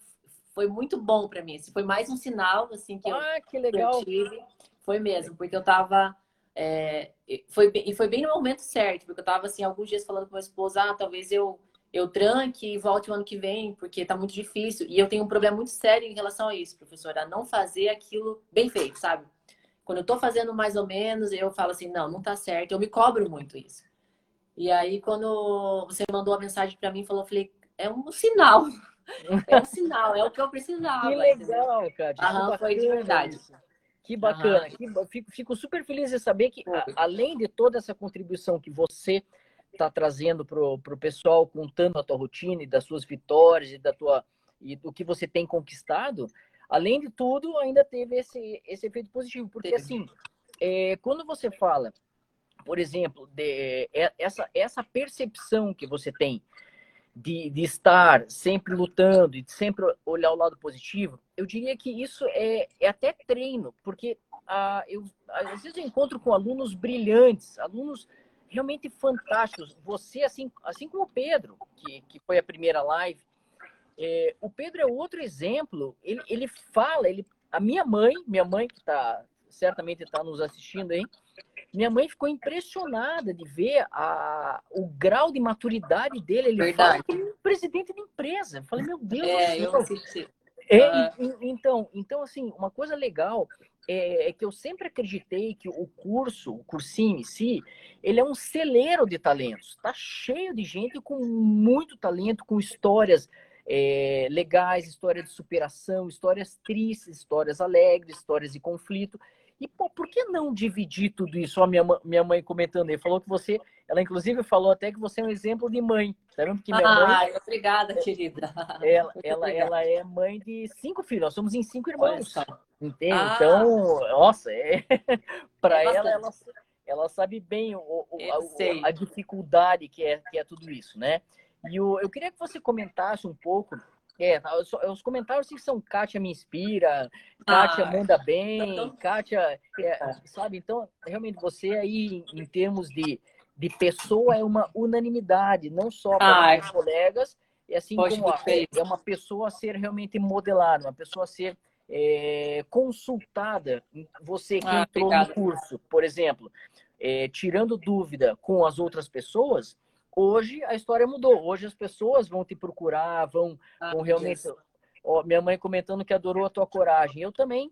Speaker 2: foi muito bom para mim. Assim, foi mais um sinal assim que
Speaker 1: ah, eu, que legal.
Speaker 2: Eu tive. Foi mesmo, porque eu estava é, foi, e foi bem no momento certo, porque eu estava assim, alguns dias falando com meu esposo, ah, talvez eu, eu tranque e volte o ano que vem, porque está muito difícil. E eu tenho um problema muito sério em relação a isso, professora, a não fazer aquilo bem feito, sabe? Quando eu estou fazendo mais ou menos, eu falo assim, não, não está certo, eu me cobro muito isso. E aí, quando você mandou a mensagem para mim, falou, eu falei, é um sinal. É um sinal, é o que eu precisava.
Speaker 1: Que legal, cara.
Speaker 2: Aham, foi de verdade. Isso.
Speaker 1: Que bacana. Que, fico, fico, super feliz de saber que, a, além de toda essa contribuição que você está trazendo para o pessoal, contando a tua rotina e das suas vitórias e da tua e do que você tem conquistado, além de tudo, ainda teve esse, esse efeito positivo. Porque, assim, é, quando você fala, por exemplo, de, é, essa, essa percepção que você tem de, de estar sempre lutando e de sempre olhar o lado positivo, eu diria que isso é, é até treino, porque ah, eu, às vezes eu encontro com alunos brilhantes, alunos realmente fantásticos. Você, assim, assim como o Pedro, que, que foi a primeira live, é, o Pedro é outro exemplo. Ele, ele fala, ele, a minha mãe, minha mãe que tá, certamente está nos assistindo aí, minha mãe ficou impressionada de ver a, o grau de maturidade dele. Ele Verdade. fala que ele é um presidente de empresa. Eu falei, meu Deus
Speaker 2: é, eu assisti.
Speaker 1: É, ah. então, então, assim, uma coisa legal é, é, que eu sempre acreditei que o curso, o cursinho em si, ele é um celeiro de talentos. Está cheio de gente com muito talento, com histórias é, legais, histórias de superação, histórias tristes, histórias alegres, histórias de conflito. E pô, por que não dividir tudo isso? A minha, minha mãe comentando aí, falou que você, ela inclusive falou até que você é um exemplo de mãe. Tá vendo?
Speaker 2: Que minha ah, mãe, obrigada, querida.
Speaker 1: Ela, ela, ela é mãe de cinco filhos, nós somos em cinco irmãos. Entende? Ah, então, nossa, é... para é ela, ela, ela sabe bem o, o, a, a, dificuldade que é, que é tudo isso, né? E o, eu queria que você comentasse um pouco é, tá, os comentários que são Kátia me inspira, Kátia ah, manda bem, Kátia, é, sabe? Então, realmente você aí, em termos de, de pessoa, é uma unanimidade, não só para os colegas, e assim Poxa, como a, é uma pessoa a ser realmente modelada, uma pessoa a ser é, consultada. Você que ah, entrou obrigado. no curso, por exemplo, é, tirando dúvida com as outras pessoas, Hoje a história mudou. Hoje as pessoas vão te procurar, vão, ah, vão realmente. Minha mãe comentando que adorou a tua coragem. Eu também.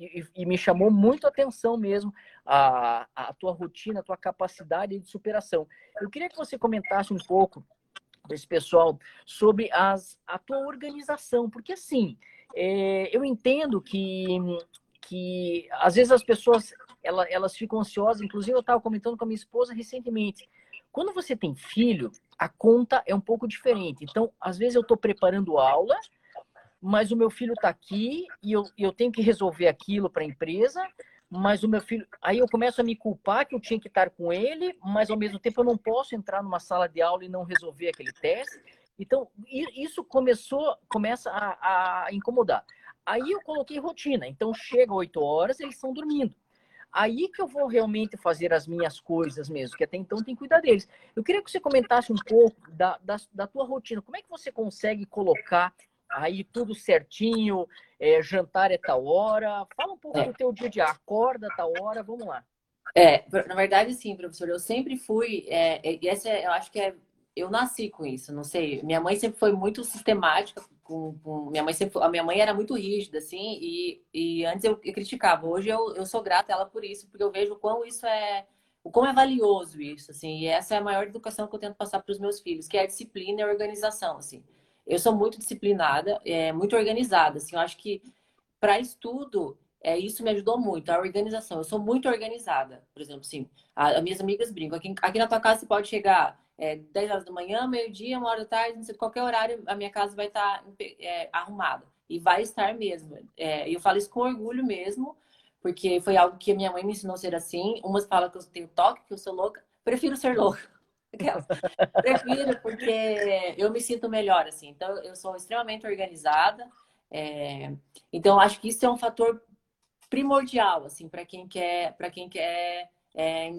Speaker 1: E, e me chamou muito a atenção mesmo a, a tua rotina, a tua capacidade de superação. Eu queria que você comentasse um pouco desse pessoal sobre as, a tua organização, porque assim, é, eu entendo que, que às vezes as pessoas elas, elas ficam ansiosas, inclusive eu estava comentando com a minha esposa recentemente, quando você tem filho, a conta é um pouco diferente. Então, às vezes eu estou preparando aula, mas o meu filho está aqui e eu, eu tenho que resolver aquilo para a empresa, mas o meu filho. Aí eu começo a me culpar que eu tinha que estar com ele, mas ao mesmo tempo eu não posso entrar numa sala de aula e não resolver aquele teste. Então, isso começou, começa a, a incomodar. Aí eu coloquei rotina. Então, chega 8 horas, eles estão dormindo aí que eu vou realmente fazer as minhas coisas mesmo, que até então tem que cuidar deles. Eu queria que você comentasse um pouco da, da, da tua rotina. Como é que você consegue colocar aí tudo certinho, é, jantar é tal hora? Fala um pouco é. do teu dia a dia. Acorda tal hora, vamos lá.
Speaker 2: É, na verdade, sim, professor. Eu sempre fui. É, é essa, é, eu acho que é. Eu nasci com isso, não sei. Minha mãe sempre foi muito sistemática com, com, minha mãe sempre a minha mãe era muito rígida assim e, e antes eu, eu, criticava hoje eu, eu sou grata a ela por isso porque eu vejo o quão isso é o quão é valioso isso assim e essa é a maior educação que eu tento passar para os meus filhos que é a disciplina e a organização assim eu sou muito disciplinada é muito organizada assim eu acho que para estudo é, isso me ajudou muito, a organização. Eu sou muito organizada, por exemplo, sim. As minhas amigas brincam. Aqui, aqui na tua casa você pode chegar é, 10 horas da manhã, meio-dia, uma hora da tarde, não sei, qualquer horário, a minha casa vai estar tá, é, arrumada. E vai estar mesmo. É, eu falo isso com orgulho mesmo, porque foi algo que a minha mãe me ensinou a ser assim. Umas falam que eu tenho toque, que eu sou louca. Prefiro ser louca. Prefiro, porque eu me sinto melhor, assim. Então, eu sou extremamente organizada. É... Então, acho que isso é um fator primordial, assim, para quem quer, para quem quer é,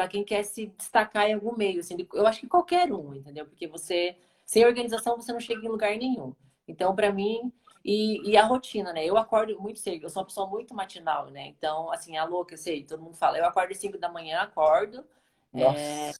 Speaker 2: para quem quer se destacar em algum meio. Assim, eu acho que qualquer um, entendeu? Porque você, sem organização, você não chega em lugar nenhum. Então, para mim, e, e, a rotina, né? Eu acordo muito cedo, eu sou uma pessoa muito matinal, né? Então, assim, a louca, eu sei, todo mundo fala, eu acordo às 5 da manhã, acordo. É,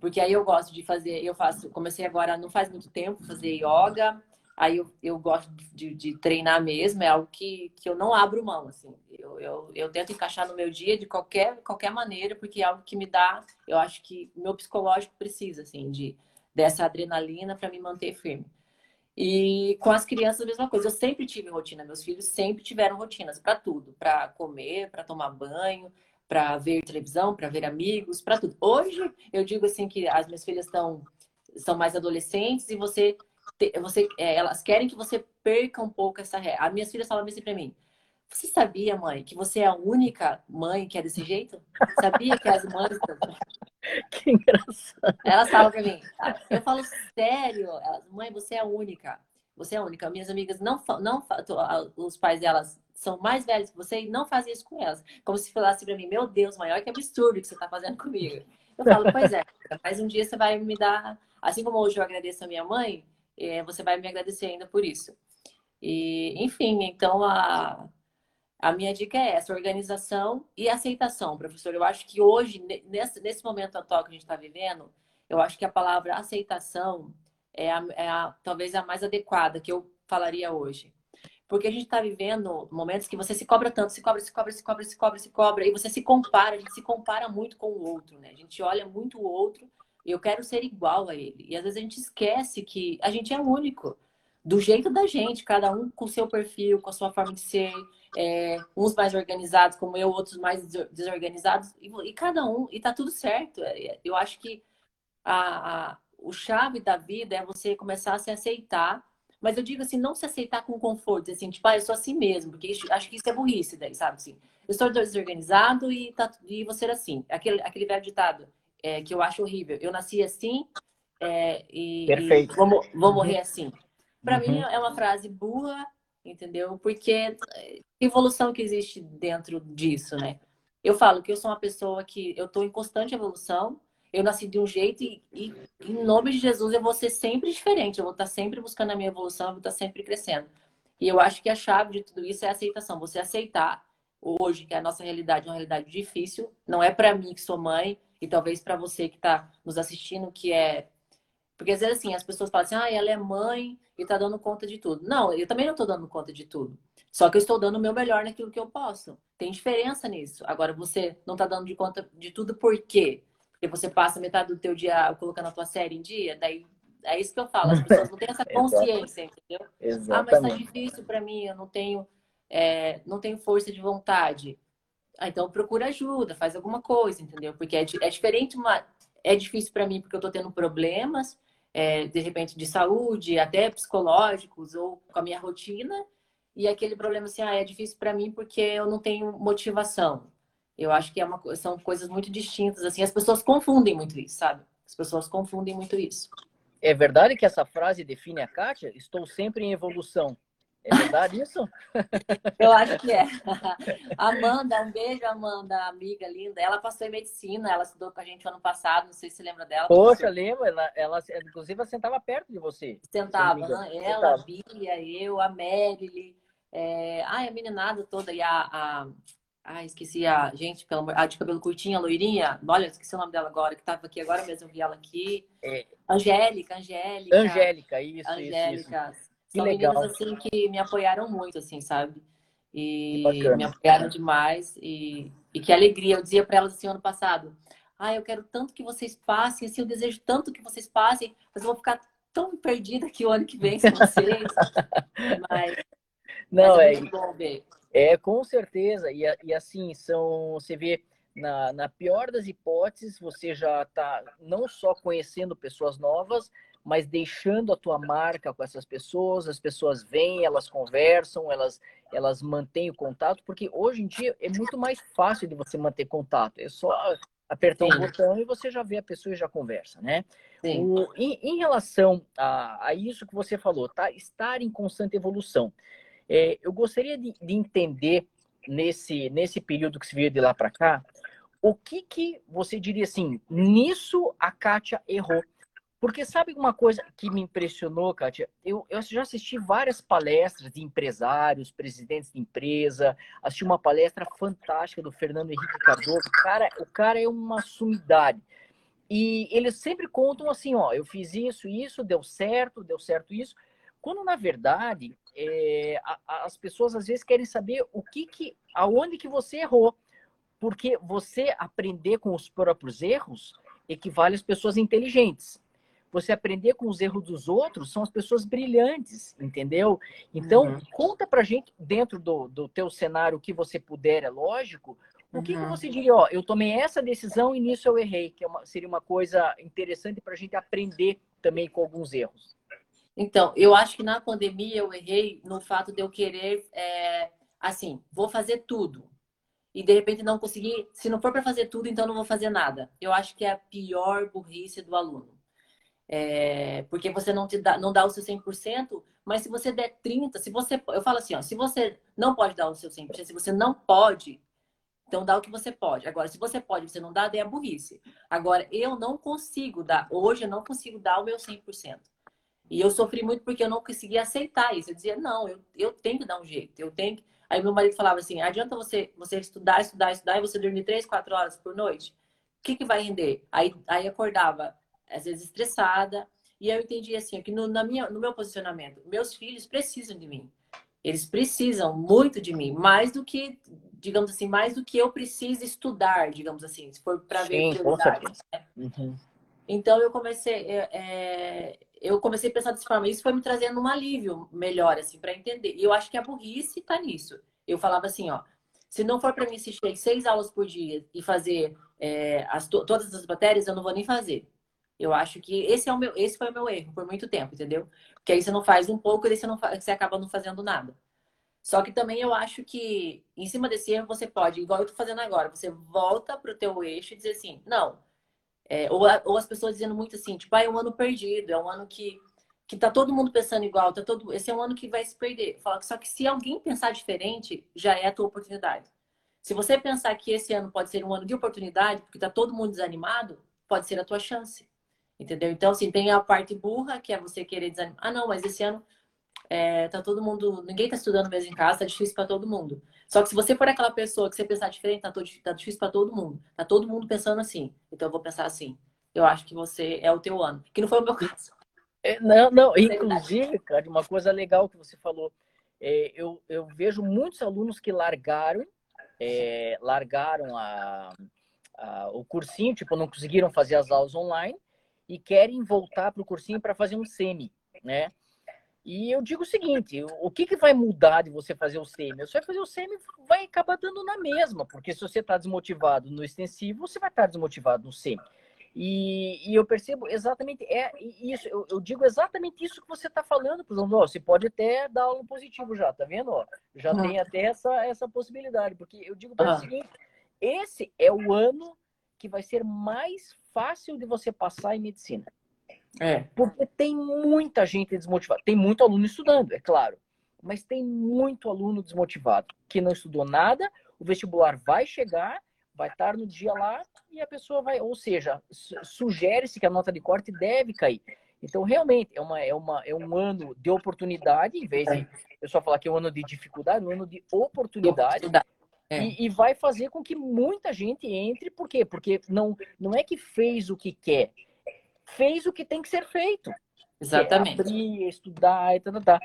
Speaker 2: porque aí eu gosto de fazer, eu faço, comecei agora, não faz muito tempo, fazer yoga, Aí eu, eu gosto de, de, treinar mesmo, é algo que, que eu não abro mão, assim. Eu, eu, eu tento encaixar no meu dia de qualquer, qualquer maneira, porque é algo que me dá, eu acho que meu psicológico precisa, assim, de, dessa adrenalina para me manter firme. E com as crianças a mesma coisa. Eu sempre tive rotina, meus filhos sempre tiveram rotinas para tudo, para comer, para tomar banho, para ver televisão, para ver amigos, para tudo. Hoje eu digo assim que as minhas filhas estão são mais adolescentes e você você, é, elas querem que você perca um pouco essa ré. As minhas filhas falam assim para mim: Você sabia, mãe, que você é a única mãe que é desse jeito? Sabia que as mães.
Speaker 1: que engraçado.
Speaker 2: Elas falam para mim. Eu falo sério, elas, mãe, você é a única. Você é a única. Minhas amigas não, não os pais delas são mais velhos que você e não fazem isso com elas. Como se falasse para mim, meu Deus, maior que absurdo que você está fazendo comigo. Eu falo, pois é, mas um dia você vai me dar, assim como hoje eu agradeço a minha mãe, é, você vai me agradecer ainda por isso. E, enfim, então a, a minha dica é essa: organização e aceitação, professor. Eu acho que hoje, nesse, nesse momento atual que a gente está vivendo, eu acho que a palavra aceitação é, a, é a, talvez a mais adequada que eu falaria hoje. Porque a gente está vivendo momentos que você se cobra tanto, se cobra, se cobra, se cobra, se cobra, se cobra, e você se compara, a gente se compara muito com o outro, né? A gente olha muito o outro eu quero ser igual a ele. E às vezes a gente esquece que a gente é único. do jeito da gente, cada um com seu perfil, com a sua forma de ser, é, uns mais organizados como eu, outros mais desorganizados, e, e cada um, e tá tudo certo. É, eu acho que a, a, o chave da vida é você começar a se aceitar, mas eu digo assim, não se aceitar com conforto, assim, tipo, ah, eu sou assim mesmo, porque isso, acho que isso é burrice daí, sabe, assim, eu estou desorganizado e, tá, e vou ser assim, aquele, aquele velho ditado é, que eu acho horrível, eu nasci assim é, e,
Speaker 1: Perfeito.
Speaker 2: e vou, vou morrer uhum. assim. Para uhum. mim é uma frase burra, entendeu? Porque é, evolução que existe dentro disso, né? Eu falo que eu sou uma pessoa que eu estou em constante evolução. Eu nasci de um jeito e, e, em nome de Jesus, eu vou ser sempre diferente. Eu vou estar sempre buscando a minha evolução, eu vou estar sempre crescendo. E eu acho que a chave de tudo isso é a aceitação. Você aceitar hoje que a nossa realidade é uma realidade difícil. Não é para mim que sou mãe e talvez para você que está nos assistindo que é porque às vezes assim, as pessoas falam assim, ah, ela é mãe e tá dando conta de tudo. Não, eu também não estou dando conta de tudo. Só que eu estou dando o meu melhor naquilo que eu posso. Tem diferença nisso. Agora, você não está dando de conta de tudo por quê? Porque você passa metade do teu dia colocando a tua série em dia, daí é isso que eu falo. As pessoas não têm essa consciência, entendeu? Exatamente. Ah, mas tá difícil para mim, eu não tenho, é, não tenho força de vontade. Ah, então procura ajuda, faz alguma coisa, entendeu? Porque é, é diferente uma... É difícil para mim porque eu estou tendo problemas, é, de repente de saúde, até psicológicos ou com a minha rotina, e aquele problema assim, ah, é difícil para mim porque eu não tenho motivação. Eu acho que é uma, são coisas muito distintas, assim, as pessoas confundem muito isso, sabe? As pessoas confundem muito isso.
Speaker 1: É verdade que essa frase define a Kátia? Estou sempre em evolução. É verdade isso?
Speaker 2: Eu acho que é. Amanda, um beijo, Amanda, amiga linda. Ela passou em medicina, ela estudou com a gente ano passado, não sei se você lembra dela.
Speaker 1: Poxa, lembro. Ela, ela, inclusive, ela sentava perto de você.
Speaker 2: Sentava, né? ela, a Bia, eu, a Merily, é... ai, a meninada toda, e a, a... Ai, esqueci a gente, pelo amor... a de cabelo curtinho, a loirinha. Olha, esqueci o nome dela agora, que estava aqui agora mesmo, eu vi ela aqui. É... Angélica, Angélica.
Speaker 1: Angélica, isso,
Speaker 2: Angélica.
Speaker 1: Isso, isso.
Speaker 2: São legal. meninas assim que me apoiaram muito, assim, sabe? E me apoiaram demais. E, e que alegria. Eu dizia para elas assim ano passado: Ah, eu quero tanto que vocês passem, assim, eu desejo tanto que vocês passem, mas eu vou ficar tão perdida aqui o ano que vem sem vocês. mas,
Speaker 1: Não, mas é, é, bom ver. É, com certeza. E, e assim, são. Você vê. Na, na pior das hipóteses, você já está não só conhecendo pessoas novas, mas deixando a tua marca com essas pessoas, as pessoas vêm, elas conversam, elas, elas mantêm o contato, porque hoje em dia é muito mais fácil de você manter contato. É só apertar Sim. um botão e você já vê a pessoa e já conversa, né? O, em, em, relação a, a, isso que você falou, tá? Estar em constante evolução. É, eu gostaria de, de, entender nesse, nesse período que se veio de lá para cá, o que que você diria assim, nisso a Kátia errou? Porque sabe uma coisa que me impressionou, Kátia? Eu, eu já assisti várias palestras de empresários, presidentes de empresa, assisti uma palestra fantástica do Fernando Henrique Cardoso. Cara, o cara é uma sumidade. E eles sempre contam assim, ó, eu fiz isso, isso, deu certo, deu certo isso. Quando, na verdade, é, a, a, as pessoas às vezes querem saber o que que, aonde que você errou. Porque você aprender com os próprios erros equivale às pessoas inteligentes você aprender com os erros dos outros são as pessoas brilhantes, entendeu? Então, uhum. conta pra gente, dentro do, do teu cenário, que você puder, é lógico, o que, uhum. que você diria? Ó, eu tomei essa decisão e nisso eu errei, que é uma, seria uma coisa interessante para a gente aprender também com alguns erros.
Speaker 2: Então, eu acho que na pandemia eu errei no fato de eu querer, é, assim, vou fazer tudo. E de repente não conseguir, se não for para fazer tudo, então não vou fazer nada. Eu acho que é a pior burrice do aluno. É, porque você não, te dá, não dá o seu 100%, mas se você der 30%, se você, eu falo assim, ó, se você não pode dar o seu 100%, se você não pode, então dá o que você pode. Agora, se você pode você não dá, daí é burrice. Agora, eu não consigo dar, hoje eu não consigo dar o meu 100%. E eu sofri muito porque eu não conseguia aceitar isso. Eu dizia, não, eu, eu tenho que dar um jeito, eu tenho que... Aí meu marido falava assim, adianta você, você estudar, estudar, estudar e você dormir três, quatro horas por noite? O que, que vai render? Aí, aí acordava às vezes estressada. E eu entendi assim, que no, na minha, no meu posicionamento, meus filhos precisam de mim. Eles precisam muito de mim, mais do que, digamos assim, mais do que eu preciso estudar, digamos assim, se for para ver
Speaker 1: prioridades. Né? Uhum.
Speaker 2: Então eu comecei, é, eu comecei a pensar dessa forma. Isso foi me trazendo um alívio melhor, assim, para entender. E eu acho que a burrice está nisso. Eu falava assim, ó, se não for para mim assistir seis aulas por dia e fazer é, as, todas as matérias, eu não vou nem fazer. Eu acho que esse é o meu, esse foi o meu erro por muito tempo, entendeu? Porque aí você não faz um pouco e você, não, você acaba não fazendo nada. Só que também eu acho que em cima desse erro você pode, igual eu tô fazendo agora, você volta pro teu eixo e dizer assim, não. É, ou, ou as pessoas dizendo muito assim, tipo, ah, é um ano perdido, é um ano que, que tá todo mundo pensando igual, tá todo, esse é um ano que vai se perder. Fala, só que se alguém pensar diferente, já é a tua oportunidade. Se você pensar que esse ano pode ser um ano de oportunidade, porque tá todo mundo desanimado, pode ser a tua chance. Entendeu? Então, assim, tem a parte burra, que é você querer desanimar. Ah, não, mas esse ano é, tá todo mundo. Ninguém tá estudando mesmo em casa, tá difícil para todo mundo. Só que se você for aquela pessoa que você pensar diferente, tá, todo, tá difícil para todo mundo. Tá todo mundo pensando assim. Então eu vou pensar assim. Eu acho que você é o teu ano. Que não foi o meu caso.
Speaker 1: É, não, não, inclusive, cara, uma coisa legal que você falou. É, eu, eu vejo muitos alunos que largaram, é, largaram a, a, o cursinho, tipo, não conseguiram fazer as aulas online e querem voltar para o cursinho para fazer um semi, né? E eu digo o seguinte: o que, que vai mudar de você fazer o semi? Você vai fazer o semi, vai acabar dando na mesma, porque se você está desmotivado no extensivo, você vai estar tá desmotivado no semi. E, e, eu percebo exatamente é isso. Eu, eu digo exatamente isso que você está falando, por exemplo, você pode até dar um positivo já, tá vendo? Ó, já uhum. tem até essa, essa possibilidade, porque eu digo para uhum. o seguinte: esse é o ano que vai ser mais fácil de você passar em medicina. É. Porque tem muita gente desmotivada. Tem muito aluno estudando, é claro. Mas tem muito aluno desmotivado que não estudou nada, o vestibular vai chegar, vai estar no dia lá e a pessoa vai. Ou seja, sugere-se que a nota de corte deve cair. Então, realmente, é, uma, é, uma, é um ano de oportunidade, em vez de eu só falar que é um ano de dificuldade, é um ano de oportunidade. oportunidade. É. E, e, vai fazer com que muita gente entre, por quê? Porque não, não é que fez o que quer, fez o que tem que ser feito.
Speaker 2: Exatamente.
Speaker 1: É abrir, estudar e tal, tal, tal.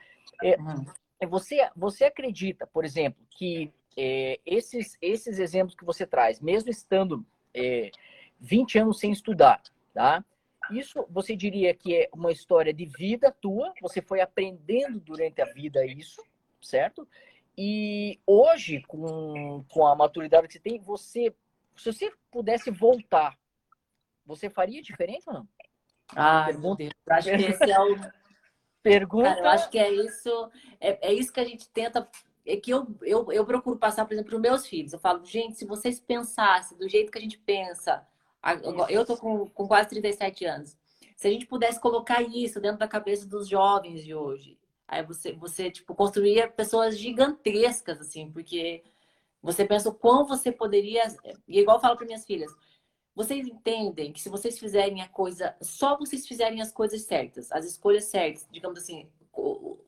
Speaker 1: É, uhum. É, você, você acredita, por exemplo, que é, esses, esses exemplos que você traz, mesmo estando é, 20 anos sem estudar, tá? Isso você diria que é uma história de vida tua, você foi aprendendo durante a vida isso, certo? E hoje, com, com a maturidade que você tem, você, se você pudesse voltar, você faria diferente ou não?
Speaker 2: Ah, Pergunta. acho que esse é o. Pergunta. Cara, eu acho que é isso, é, é isso que a gente tenta. É que eu, eu, eu procuro passar, por exemplo, para os meus filhos. Eu falo, gente, se vocês pensassem do jeito que a gente pensa, eu tô com, com quase 37 anos. Se a gente pudesse colocar isso dentro da cabeça dos jovens de hoje, Aí você, você tipo, construía pessoas gigantescas, assim, porque você pensa o quão você poderia. E igual eu falo para minhas filhas, vocês entendem que se vocês fizerem a coisa, só vocês fizerem as coisas certas, as escolhas certas, digamos assim,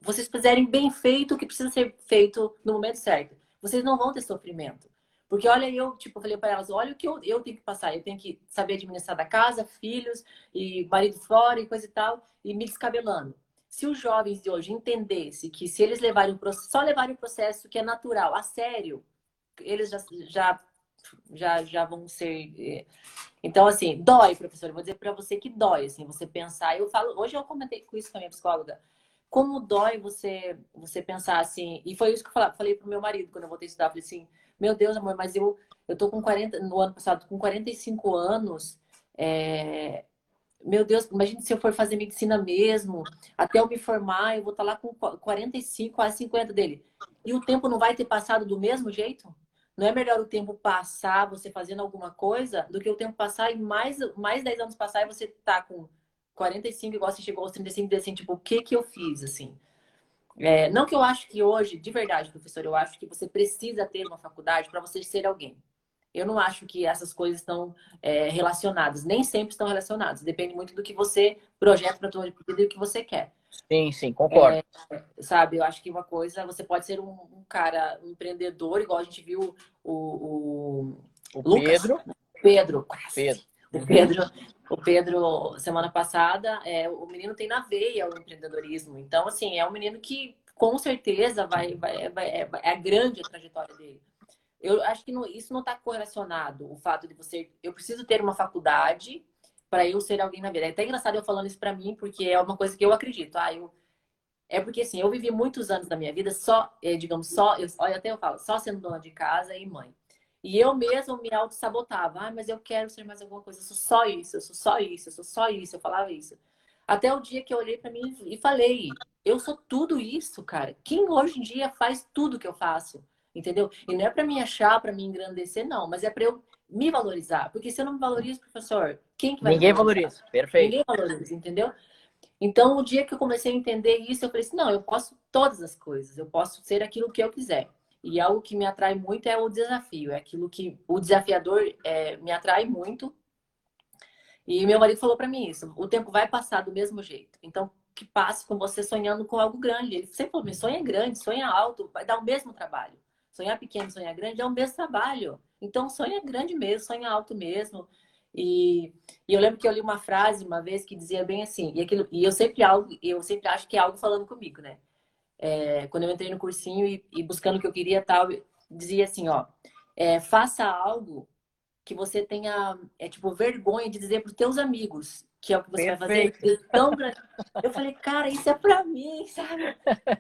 Speaker 2: vocês fizerem bem feito o que precisa ser feito no momento certo, vocês não vão ter sofrimento. Porque olha, eu, tipo, falei para elas, olha o que eu, eu tenho que passar. Eu tenho que saber administrar da casa, filhos, e marido fora e coisa e tal, e me descabelando se os jovens de hoje entendessem que se eles levarem só levarem o processo que é natural, a sério, eles já, já, já, já vão ser. Eh, então, assim, dói, professor. Eu vou dizer para você que dói, assim, você pensar. Eu falo, hoje eu comentei com isso com a minha psicóloga. Como dói você você pensar assim, e foi isso que eu falei, falei pro meu marido quando eu voltei a estudar, falei assim, meu Deus, amor, mas eu eu tô com 40 no ano passado com 45 anos, é, meu Deus, imagine se eu for fazer medicina mesmo, até eu me formar, eu vou estar lá com 45, quase 50 dele. E o tempo não vai ter passado do mesmo jeito? Não é melhor o tempo passar, você fazendo alguma coisa, do que o tempo passar e mais, mais 10 anos passar e você tá com 45, igual você chegou aos 35 e assim, tipo, o que que eu fiz, assim? É, não que eu acho que hoje, de verdade, professor, eu acho que você precisa ter uma faculdade para você ser alguém. Eu não acho que essas coisas estão é, relacionadas. Nem sempre estão relacionadas. Depende muito do que você projeta para a tua vida e do que você quer.
Speaker 1: Sim, sim, concordo.
Speaker 2: É, sabe, eu acho que uma coisa, você pode ser um, um cara, um empreendedor, igual a gente viu o, o,
Speaker 1: o Lucas, Pedro.
Speaker 2: Pedro,
Speaker 1: Pedro.
Speaker 2: O Pedro, o Pedro, semana passada, é, o menino tem na veia o empreendedorismo. Então, assim, é um menino que com certeza vai, vai, vai é, é a grande trajetória dele. Eu acho que não, isso não está correlacionado, o fato de você. Eu preciso ter uma faculdade para eu ser alguém na vida. É até engraçado eu falando isso para mim, porque é uma coisa que eu acredito. Ah, eu é porque assim, eu vivi muitos anos da minha vida só, é, digamos, só, eu, olha, até eu falo, só sendo dona de casa e mãe. E eu mesma me auto-sabotava. Ah, mas eu quero ser mais alguma coisa. Eu sou só isso, eu sou só isso, eu sou só isso. Eu falava isso. Até o dia que eu olhei para mim e falei: eu sou tudo isso, cara. Quem hoje em dia faz tudo que eu faço? Entendeu? E não é para me achar, para me engrandecer, não, mas é para eu me valorizar. Porque se eu não me valorizo, professor, quem que vai
Speaker 1: Ninguém valoriza. Perfeito.
Speaker 2: Ninguém valoriza, entendeu? Então, o dia que eu comecei a entender isso, eu falei assim: não, eu posso todas as coisas, eu posso ser aquilo que eu quiser. E algo que me atrai muito é o desafio, é aquilo que o desafiador é, me atrai muito. E meu marido falou para mim isso: o tempo vai passar do mesmo jeito. Então, que passe com você sonhando com algo grande. Ele sempre falou: sonha grande, sonha alto, vai dar o mesmo trabalho. Sonhar pequeno, sonhar grande é o mesmo trabalho. Então, sonha grande mesmo, sonha alto mesmo. E, e, eu lembro que eu li uma frase uma vez que dizia bem assim, e, aquilo, e eu sempre algo, eu sempre acho que é algo falando comigo, né? é, quando eu entrei no cursinho e, e, buscando o que eu queria tal, dizia assim, ó, é, faça algo que você tenha, é tipo, vergonha de dizer para os teus amigos que é o que você Perfeito. vai fazer. Tão. Eu falei, cara, isso é para mim, sabe?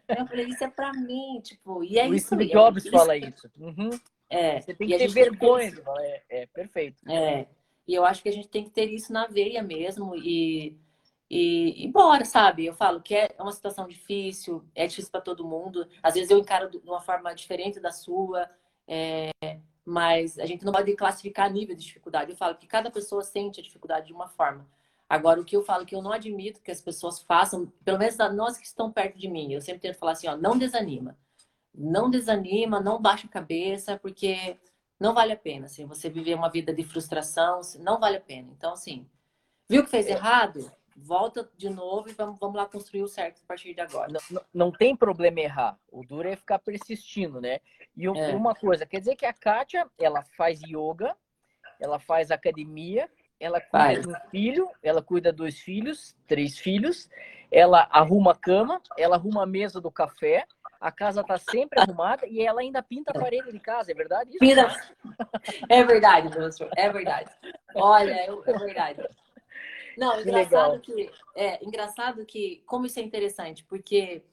Speaker 2: Eu falei, isso é para mim, tipo, e é
Speaker 1: o
Speaker 2: isso.
Speaker 1: O Steve Jobs fala isso. Uhum.
Speaker 2: É.
Speaker 1: Você tem que ter vergonha. Tem... É, é, perfeito.
Speaker 2: É. E eu acho que a gente tem que ter isso na veia mesmo e e, e bora, sabe? Eu falo que é uma situação difícil, é difícil para todo mundo. Às vezes eu encaro de uma forma diferente da sua, é, mas a gente não pode classificar nível de dificuldade. Eu falo que cada pessoa sente a dificuldade de uma forma. Agora, o que eu falo que eu não admito que as pessoas façam, pelo menos nós que estão perto de mim, eu sempre tento falar assim: ó, não desanima. Não desanima, não baixa a cabeça, porque não vale a pena. Assim, você viver uma vida de frustração, não vale a pena. Então, assim, viu que fez é. errado? volta de novo e vamos, vamos lá construir o certo a partir de agora.
Speaker 1: Não, não tem problema errar. O duro é ficar persistindo, né? E é. uma coisa, quer dizer que a Kátia, ela faz yoga, ela faz academia, ela cuida um filho, ela cuida dos filhos, três filhos, ela arruma a cama, ela arruma a mesa do café, a casa tá sempre arrumada e ela ainda pinta a parede de casa, é verdade isso? Pinta...
Speaker 2: É verdade, professor, é verdade. Olha, é, é verdade. Não, que engraçado legal. que é engraçado que como isso é interessante, porque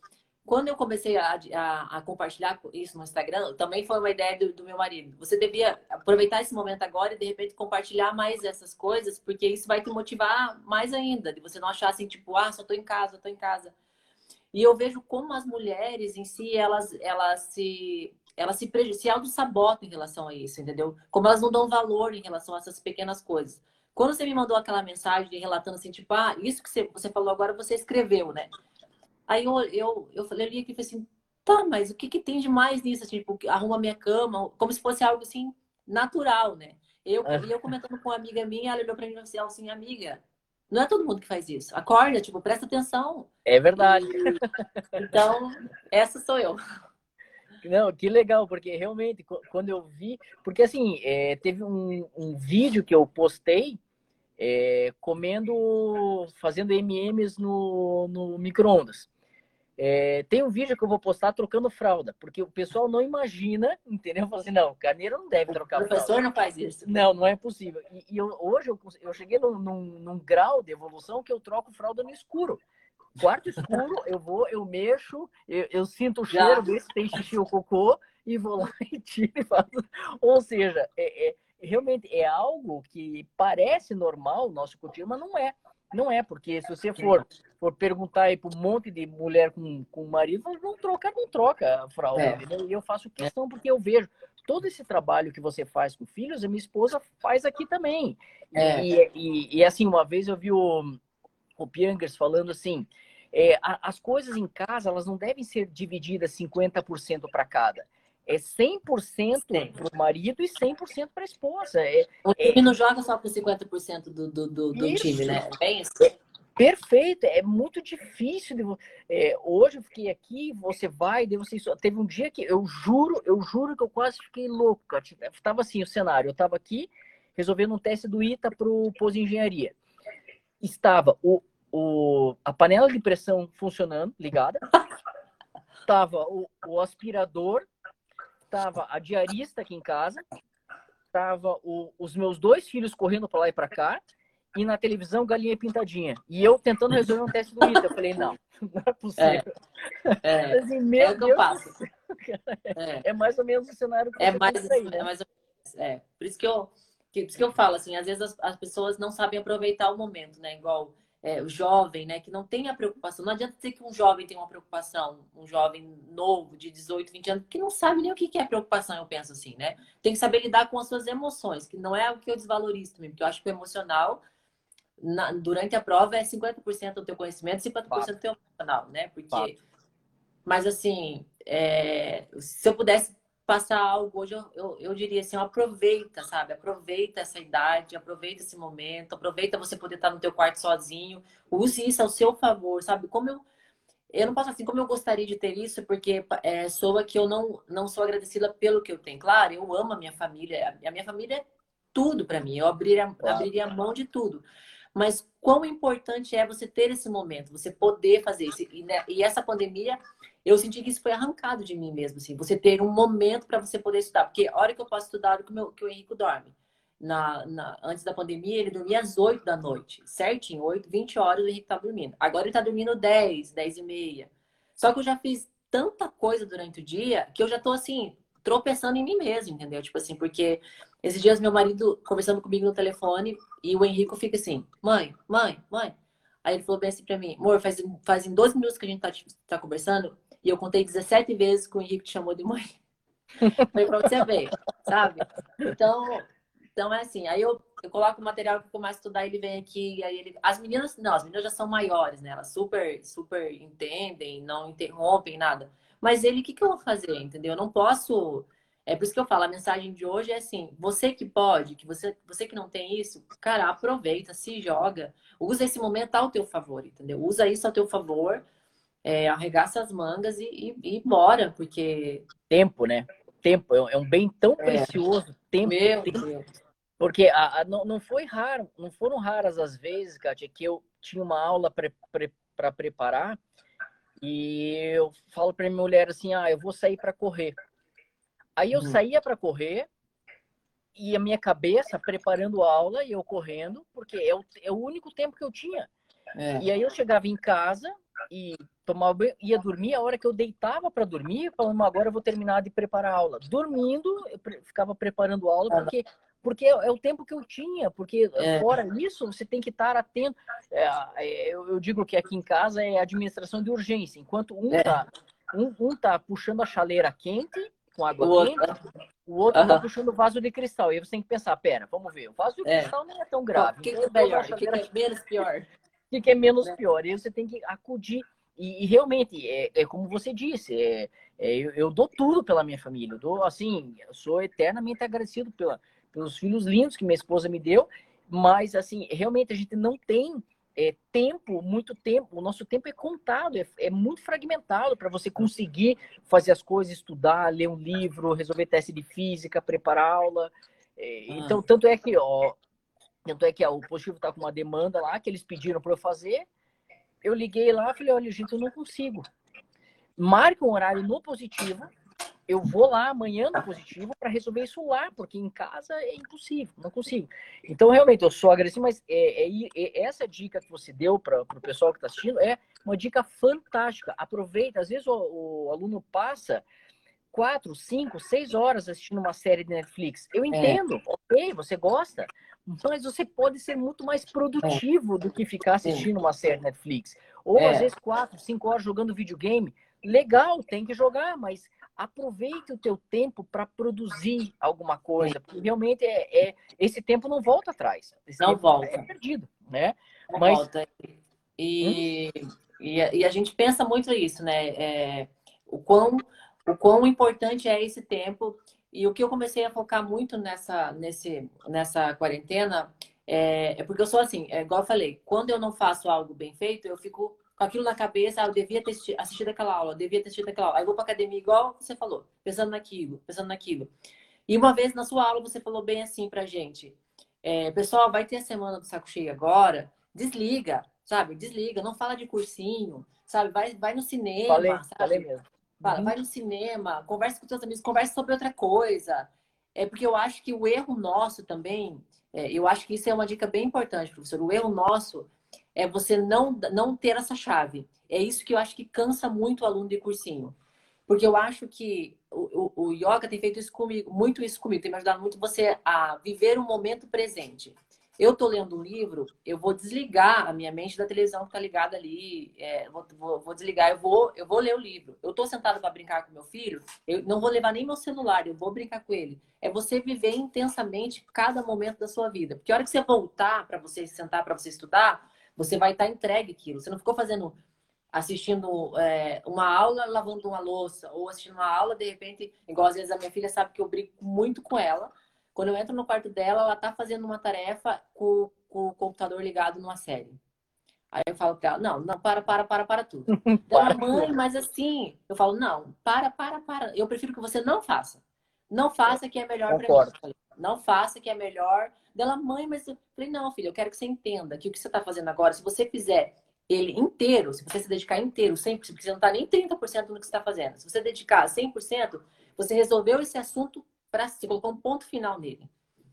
Speaker 2: quando eu comecei a, a, a, compartilhar isso no Instagram, também foi uma ideia do, do, meu marido. Você devia aproveitar esse momento agora e de repente compartilhar mais essas coisas, porque isso vai te motivar mais ainda, de você não achar assim, tipo, ah, só tô em casa, tô em casa. E eu vejo como as mulheres em si, elas, elas se elas se, se auto-sabotam em relação a isso, entendeu? Como elas não dão valor em relação a essas pequenas coisas. Quando você me mandou aquela mensagem relatando assim, tipo, ah, isso que você, você falou agora, você escreveu, né? Aí eu, eu, eu, falei, eu li aqui e falei assim, tá, mas o que, que tem de mais nisso? Assim, tipo, arruma minha cama, como se fosse algo assim, natural, né? Eu, é. eu comentando com uma amiga minha, ela olhou pra mim e falou assim, amiga, não é todo mundo que faz isso. Acorda, tipo, presta atenção.
Speaker 1: É verdade.
Speaker 2: E, então, essa sou eu.
Speaker 1: Não, que legal, porque realmente, quando eu vi. Porque assim, é, teve um, um, vídeo que eu postei é, comendo, fazendo MMs no, no micro-ondas. É, tem um vídeo que eu vou postar trocando fralda, porque o pessoal não imagina, entendeu? Fala assim, não, o carneiro não deve trocar fralda.
Speaker 2: O professor fralda. não faz isso.
Speaker 1: Não, não é possível. E, e eu, hoje eu, eu cheguei num, num, num, grau de evolução que eu troco fralda no escuro. Quarto escuro, eu vou, eu mexo, eu, eu sinto o cheiro, vejo se tem xixi ou cocô, e vou lá e tiro e faço. Ou seja, é, é, realmente é algo que parece normal no nosso cotidiano, mas não é. Não é, porque se você for, for perguntar aí para um monte de mulher com, com marido, não troca, não troca a fralda. É. E eu faço questão porque eu vejo todo esse trabalho que você faz com filhos, a minha esposa faz aqui também. É. E, e, e, assim, uma vez eu vi o, o Piangers falando assim, é, a, as coisas em casa elas não devem ser divididas 50% para cada. É 100% para o marido e 100% para a esposa. É,
Speaker 2: o time é... não joga só com 50% do, do, do, do time, né? É isso.
Speaker 1: Perfeito, é muito difícil. De, é, hoje eu fiquei aqui, você vai, daí você teve um dia que eu juro, eu juro que eu quase fiquei louco. Tava assim o cenário, eu estava aqui resolvendo um teste do ITA para o pós engenharia. Estava o o, a panela de pressão funcionando, ligada. Tava o, o aspirador, tava a diarista aqui em casa, tava o, os meus dois filhos correndo para lá e para cá, e na televisão galinha pintadinha. E eu tentando resolver um teste do ITA. Eu falei, não, não é possível.
Speaker 2: É, é, assim, é o que eu passo.
Speaker 1: É. é. mais ou menos o cenário que
Speaker 2: é mais, aí, né? é mais ou menos, é. Por isso que eu, que, por isso que eu falo, assim, às vezes as, as pessoas não sabem aproveitar o momento, né? Igual é, o jovem, né, que não tem a preocupação. Não adianta dizer que um jovem tem uma preocupação, um jovem novo, de 18, 20 anos, que não sabe nem o que é preocupação, eu penso assim, né? Tem que saber lidar com as suas emoções, que não é o que eu desvalorizo também, porque eu acho que o emocional, na, durante a prova, é 50% do teu conhecimento e 50% do teu emocional, né? Porque. Mas assim, é, se eu pudesse passar algo hoje, eu, eu, eu, diria assim, aproveita, sabe? Aproveita essa idade, aproveita esse momento, aproveita você poder estar no teu quarto sozinho, use isso ao seu favor, sabe? Como eu eu não posso assim como eu gostaria de ter isso, porque é, soa que eu não, não sou agradecida pelo que eu tenho. Claro, eu amo a minha família, a minha família é tudo para mim, eu abriria, claro. abriria mão de tudo. Mas quão importante é você ter esse momento, você poder fazer isso. E, né, e essa pandemia eu senti que isso foi arrancado de mim mesmo, assim, você ter um momento para você poder estudar, porque a hora que eu posso estudar, é que meu, que o Henrique dorme. Na, na, antes da pandemia, ele dormia às 8 da noite, certinho, 8, 20 horas o Henrique tá dormindo. Agora ele tá dormindo 10, 10 e meia. Só que eu já fiz tanta coisa durante o dia que eu já tô assim, tropeçando em mim mesmo, entendeu? Tipo assim, porque esses dias meu marido conversando comigo no telefone e o Henrique fica assim, mãe, mãe, mãe. Aí ele falou bem assim pra mim, amor, faz, faz em 12 minutos que a gente tá, tá conversando, e eu contei 17 vezes que o Henrique te chamou de mãe. Foi pra você ver, sabe? Então, então é assim, aí eu, eu coloco o material que eu começo a estudar, ele vem aqui, aí ele. As meninas, não, as meninas já são maiores, né? Elas super, super entendem, não interrompem nada. Mas ele, o que, que eu vou fazer? Entendeu? Eu não posso. É por isso que eu falo, a mensagem de hoje é assim: você que pode, que você, você que não tem isso, cara, aproveita, se joga, usa esse momento ao teu favor, entendeu? Usa isso ao teu favor é, arregaça as mangas e, e, e bora, porque.
Speaker 1: Tempo, né? Tempo é um bem tão é. precioso. Tempo.
Speaker 2: Meu
Speaker 1: tempo.
Speaker 2: Deus.
Speaker 1: Porque a, a, não, não foi raro, não foram raras as vezes, Kátia, que eu tinha uma aula para pre, pre, preparar e eu falo para minha mulher assim: ah, eu vou sair para correr. Aí eu uhum. saía para correr e a minha cabeça preparando a aula e eu correndo, porque é o, é o único tempo que eu tinha. É. E aí eu chegava em casa e tomava banho, ia dormir a hora que eu deitava para dormir, falando, agora eu vou terminar de preparar a aula. Dormindo, eu pre ficava preparando a aula, porque, porque é, o tempo que eu tinha, porque é. fora isso, você tem que estar atento. É, é, eu, eu, digo que aqui em casa é administração de urgência, enquanto um está é. um, um tá puxando a chaleira quente, com água o quente, outro... o outro está puxando o vaso de cristal. E aí você tem que pensar, pera, vamos ver, o vaso de é. cristal não é tão grave.
Speaker 2: O que, que é melhor? O que, que é menos pior?
Speaker 1: O que é menos pior? E você tem que acudir e, e realmente, é, é, como você disse, é, é, eu, eu, dou tudo pela minha família. Eu dou, assim, eu sou eternamente agradecido pela, pelos filhos lindos que minha esposa me deu, mas, assim, realmente a gente não tem é, tempo, muito tempo. O nosso tempo é contado, é, é muito fragmentado para você conseguir fazer as coisas, estudar, ler um livro, resolver teste de física, preparar aula. É, ah. Então, tanto é que, ó, tanto é que ó, o positivo está com uma demanda lá que eles pediram para eu fazer eu liguei lá e falei, olha, gente, eu não consigo. Marque um horário no positivo, eu vou lá amanhã no positivo para resolver isso lá, porque em casa é impossível, não consigo. Então, realmente, eu sou agressivo, mas é, é, é essa dica que você deu para o pessoal que está assistindo é uma dica fantástica. Aproveita, às vezes o, o, aluno passa quatro, cinco, seis horas assistindo uma série de Netflix. Eu é. entendo, é. ok, você gosta, mas você pode ser muito mais produtivo é. do que ficar assistindo uma série Netflix. Ou é. às vezes quatro, cinco horas jogando videogame. Legal, tem que jogar, mas aproveite o teu tempo para produzir alguma coisa, porque realmente é, é, esse tempo não volta atrás. Esse
Speaker 2: não volta.
Speaker 1: É perdido, né?
Speaker 2: Não mas... volta. E, hum? e, e, a gente pensa muito isso, né? É, o, quão, o quão importante é esse tempo e o que eu comecei a focar muito nessa, nesse, nessa quarentena é, é porque eu sou assim, é igual eu falei, quando eu não faço algo bem feito, eu fico com aquilo na cabeça, ah, eu devia ter assistido aquela aula, eu devia ter assistido aquela aula. Aí eu vou para academia igual você falou, pensando naquilo, pensando naquilo. E uma vez na sua aula você falou bem assim pra gente, é, pessoal, vai ter a semana do saco cheio agora, desliga, sabe? Desliga, não fala de cursinho, sabe? Vai, vai no cinema,
Speaker 1: falei,
Speaker 2: sabe?
Speaker 1: Falei mesmo.
Speaker 2: Fala, uhum. vai no cinema, conversa com seus amigos, conversa sobre outra coisa. É porque eu acho que o erro nosso também, é, eu acho que isso é uma dica bem importante, professor. O erro nosso é você não, não ter essa chave. É isso que eu acho que cansa muito o aluno de cursinho. Porque eu acho que o, o, o yoga tem feito isso comigo, muito isso comigo, tem me ajudado muito você a viver o momento presente. Eu estou lendo um livro, eu vou desligar a minha mente da televisão que está ligada ali, é, vou, vou, vou, desligar, eu vou, eu vou ler o livro. Eu estou sentada para brincar com meu filho, eu não vou levar nem meu celular, eu vou brincar com ele. É você viver intensamente cada momento da sua vida. Porque a hora que você voltar para você sentar para você estudar, você vai estar tá entregue aquilo. Você não ficou fazendo assistindo é, uma aula lavando uma louça ou assistindo uma aula de repente igual às vezes a minha filha sabe que eu brinco muito com ela quando eu entro no quarto dela, ela tá fazendo uma tarefa com, com o computador ligado numa série. Aí eu falo pra ela, não, não, para, para, para, para tudo. ela, mãe, mas assim, eu falo, não, para, para, para. Eu prefiro que você não faça. Não faça que é melhor para mim. Não faça que é melhor. Dela, mãe, mas eu falei, não, filha, eu quero que você entenda que o que você está fazendo agora, se você fizer ele inteiro, se você se dedicar inteiro, 100%, porque você não está nem 30% no que você está fazendo. Se você dedicar 100%, você resolveu esse assunto para si, colocou um ponto final nele.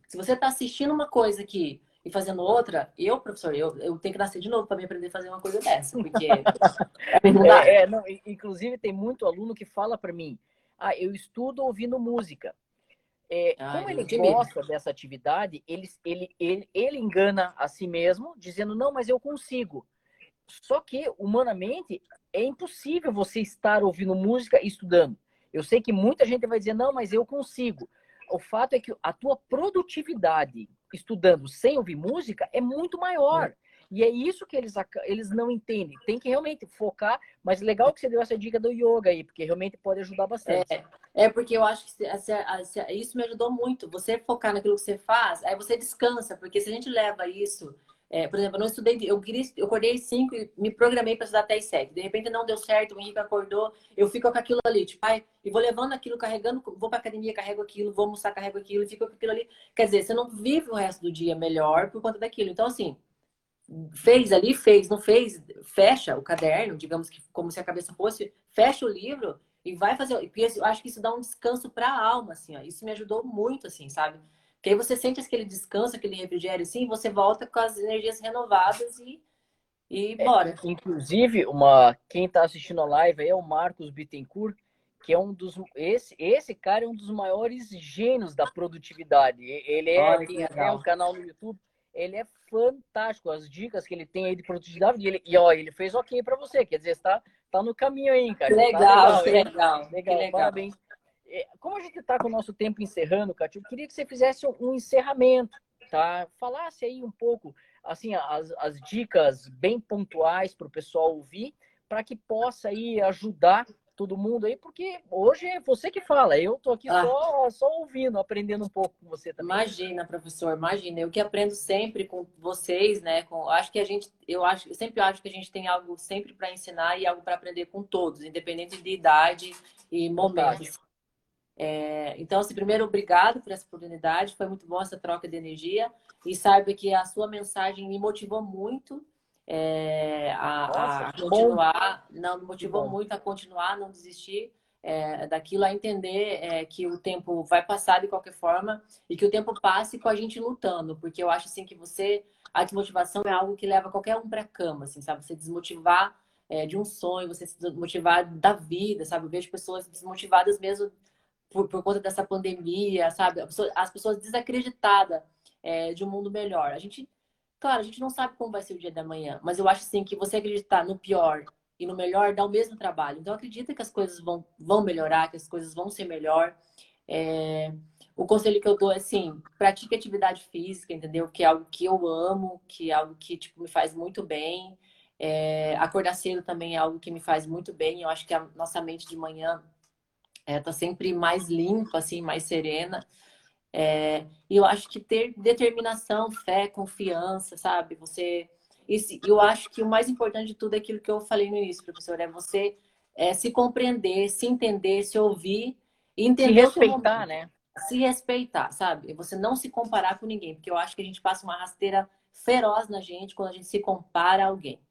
Speaker 2: Se você está assistindo uma coisa aqui e fazendo outra, eu, professor, eu, eu tenho que nascer de novo para me aprender a fazer uma coisa dessa, porque
Speaker 1: é, é, não, inclusive tem muito aluno que fala para mim, ah, eu estudo ouvindo música. É, ah, como ele gosta dessa atividade, ele, ele, ele, ele engana a si mesmo, dizendo, não, mas eu consigo. Só que, humanamente, é impossível você estar ouvindo música e estudando. Eu sei que muita gente vai dizer, não, mas eu consigo. O fato é que a tua produtividade estudando sem ouvir música é muito maior. É. E é isso que eles, eles não entendem. Tem que realmente focar, mas legal que você deu essa dica do yoga aí, porque realmente pode ajudar bastante.
Speaker 2: É, é porque eu acho que isso me ajudou muito. Você focar naquilo que você faz, aí você descansa, porque se a gente leva isso é, por exemplo, eu não estudei, eu, queria, eu acordei às 5 e me programei para estudar até às 7. De repente não deu certo, o Henrique acordou, eu fico com aquilo ali, tipo, ai, e vou levando aquilo, carregando, vou para academia, carrego aquilo, vou almoçar, carrego aquilo, e fico com aquilo ali. Quer dizer, você não vive o resto do dia melhor por conta daquilo. Então, assim, fez ali, fez, não fez, fecha o caderno, digamos que como se a cabeça fosse, fecha o livro e vai fazer. Eu acho que isso dá um descanso para a alma, assim, ó. Isso me ajudou muito, assim, sabe? Porque aí você sente aquele descanso, aquele refrigério, assim, você volta com as energias renovadas e, e é, bora.
Speaker 1: É, inclusive, uma, quem está assistindo a live aí é o Marcos Bittencourt, que é um dos. Esse, esse cara é um dos maiores gênios da produtividade. Ele é, Olha, tem até um canal no YouTube. Ele é fantástico. As dicas que ele tem aí de produtividade. Ele, e ó, ele fez ok para você. Quer dizer, está tá no caminho aí, cara.
Speaker 2: Legal,
Speaker 1: tá
Speaker 2: legal, legal, legal, legal.
Speaker 1: Parabéns. É, como a gente está com o nosso tempo encerrando, Cátia, eu queria que você fizesse um encerramento, tá? Falasse aí um pouco, assim, as, as dicas bem pontuais para o pessoal ouvir, para que possa aí ajudar todo mundo aí, porque hoje é você que fala, eu tô aqui ah. só, só ouvindo, aprendendo um pouco com você também.
Speaker 2: Imagina, professor, imagina, eu que aprendo sempre com vocês, né? Com, acho que a gente, eu acho, eu sempre acho que a gente tem algo sempre para ensinar e algo para aprender com todos, independente de idade e momentos. É, então, assim, primeiro, obrigado por essa oportunidade, foi muito bom essa troca de energia e saiba que a sua mensagem me motivou muito é, a, Nossa, a continuar, bom. não me motivou muito a continuar, não desistir é, daquilo, a entender é, que o tempo vai passar de qualquer forma e que o tempo passe com a gente lutando, porque eu acho assim que você, a desmotivação é algo que leva qualquer um para a cama, assim, sabe? Você desmotivar é, de um sonho, você se desmotivar da vida, sabe? Eu vejo pessoas desmotivadas mesmo por, por conta dessa pandemia, sabe? As pessoas desacreditadas é, de um mundo melhor. A gente, claro, a gente não sabe como vai ser o dia da manhã, mas eu acho assim que você acreditar no pior e no melhor dá o mesmo trabalho. Então acredita que as coisas vão, vão melhorar, que as coisas vão ser melhor. É... O conselho que eu dou é assim, pratique atividade física, entendeu? Que é algo que eu amo, que é algo que tipo, me faz muito bem. É... Acordar cedo também é algo que me faz muito bem. Eu acho que a nossa mente de manhã é, tá sempre mais limpa, assim, mais serena. É, e eu acho que ter determinação, fé, confiança, sabe? Você. Esse, eu acho que o mais importante de tudo é aquilo que eu falei no início, professor, é você é, se compreender, se entender, se ouvir entender.
Speaker 1: Se respeitar, né?
Speaker 2: Se respeitar, sabe? Você não se comparar com ninguém, porque eu acho que a gente passa uma rasteira feroz na gente quando a gente se compara a alguém.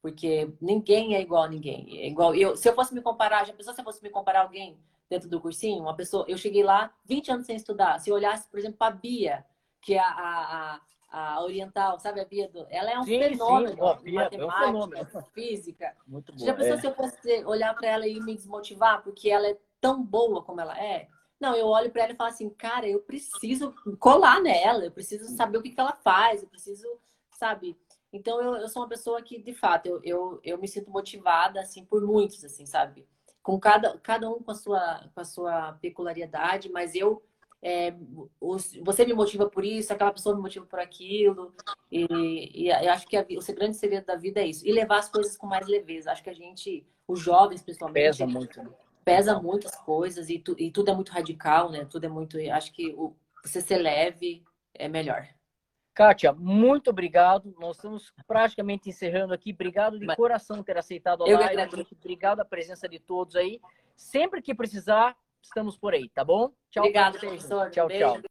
Speaker 2: Porque ninguém é igual a ninguém. É igual eu. Se eu fosse me comparar, já pensou se eu fosse me comparar a alguém? Dentro do cursinho, uma pessoa, eu cheguei lá 20 anos sem estudar. Se eu olhasse, por exemplo, para a Bia, que é a, a, a, a oriental, sabe a Bia? Do, ela é um
Speaker 1: sim,
Speaker 2: fenômeno
Speaker 1: sim.
Speaker 2: Bia, matemática, é um fenômeno. física.
Speaker 1: Muito bom.
Speaker 2: Já pensou é. se eu fosse olhar para ela e me desmotivar porque ela é tão boa como ela é? Não, eu olho para ela e falo assim, cara, eu preciso colar nela, eu preciso saber o que, que ela faz, eu preciso, sabe? Então eu, eu sou uma pessoa que, de fato, eu, eu, eu me sinto motivada, assim, por muitos, assim, sabe? Com cada, cada um com a sua, com a sua peculiaridade, mas eu é, você me motiva por isso, aquela pessoa me motiva por aquilo. E, e eu acho que a, o grande segredo da vida é isso. E levar as coisas com mais leveza. Acho que a gente, os jovens principalmente,
Speaker 1: pesa muito. Né?
Speaker 2: pesa muitas coisas e, tu, e tudo é muito radical, né? Tudo é muito. Acho que o, você ser leve é melhor.
Speaker 1: Kátia, muito obrigado. Nós estamos praticamente encerrando aqui. Obrigado de Mas... coração ter aceitado a Eu live. Obrigado a presença de todos aí. Sempre que precisar, estamos por aí, tá bom?
Speaker 2: Tchau. Obrigado, professor.
Speaker 1: Tchau, tchau.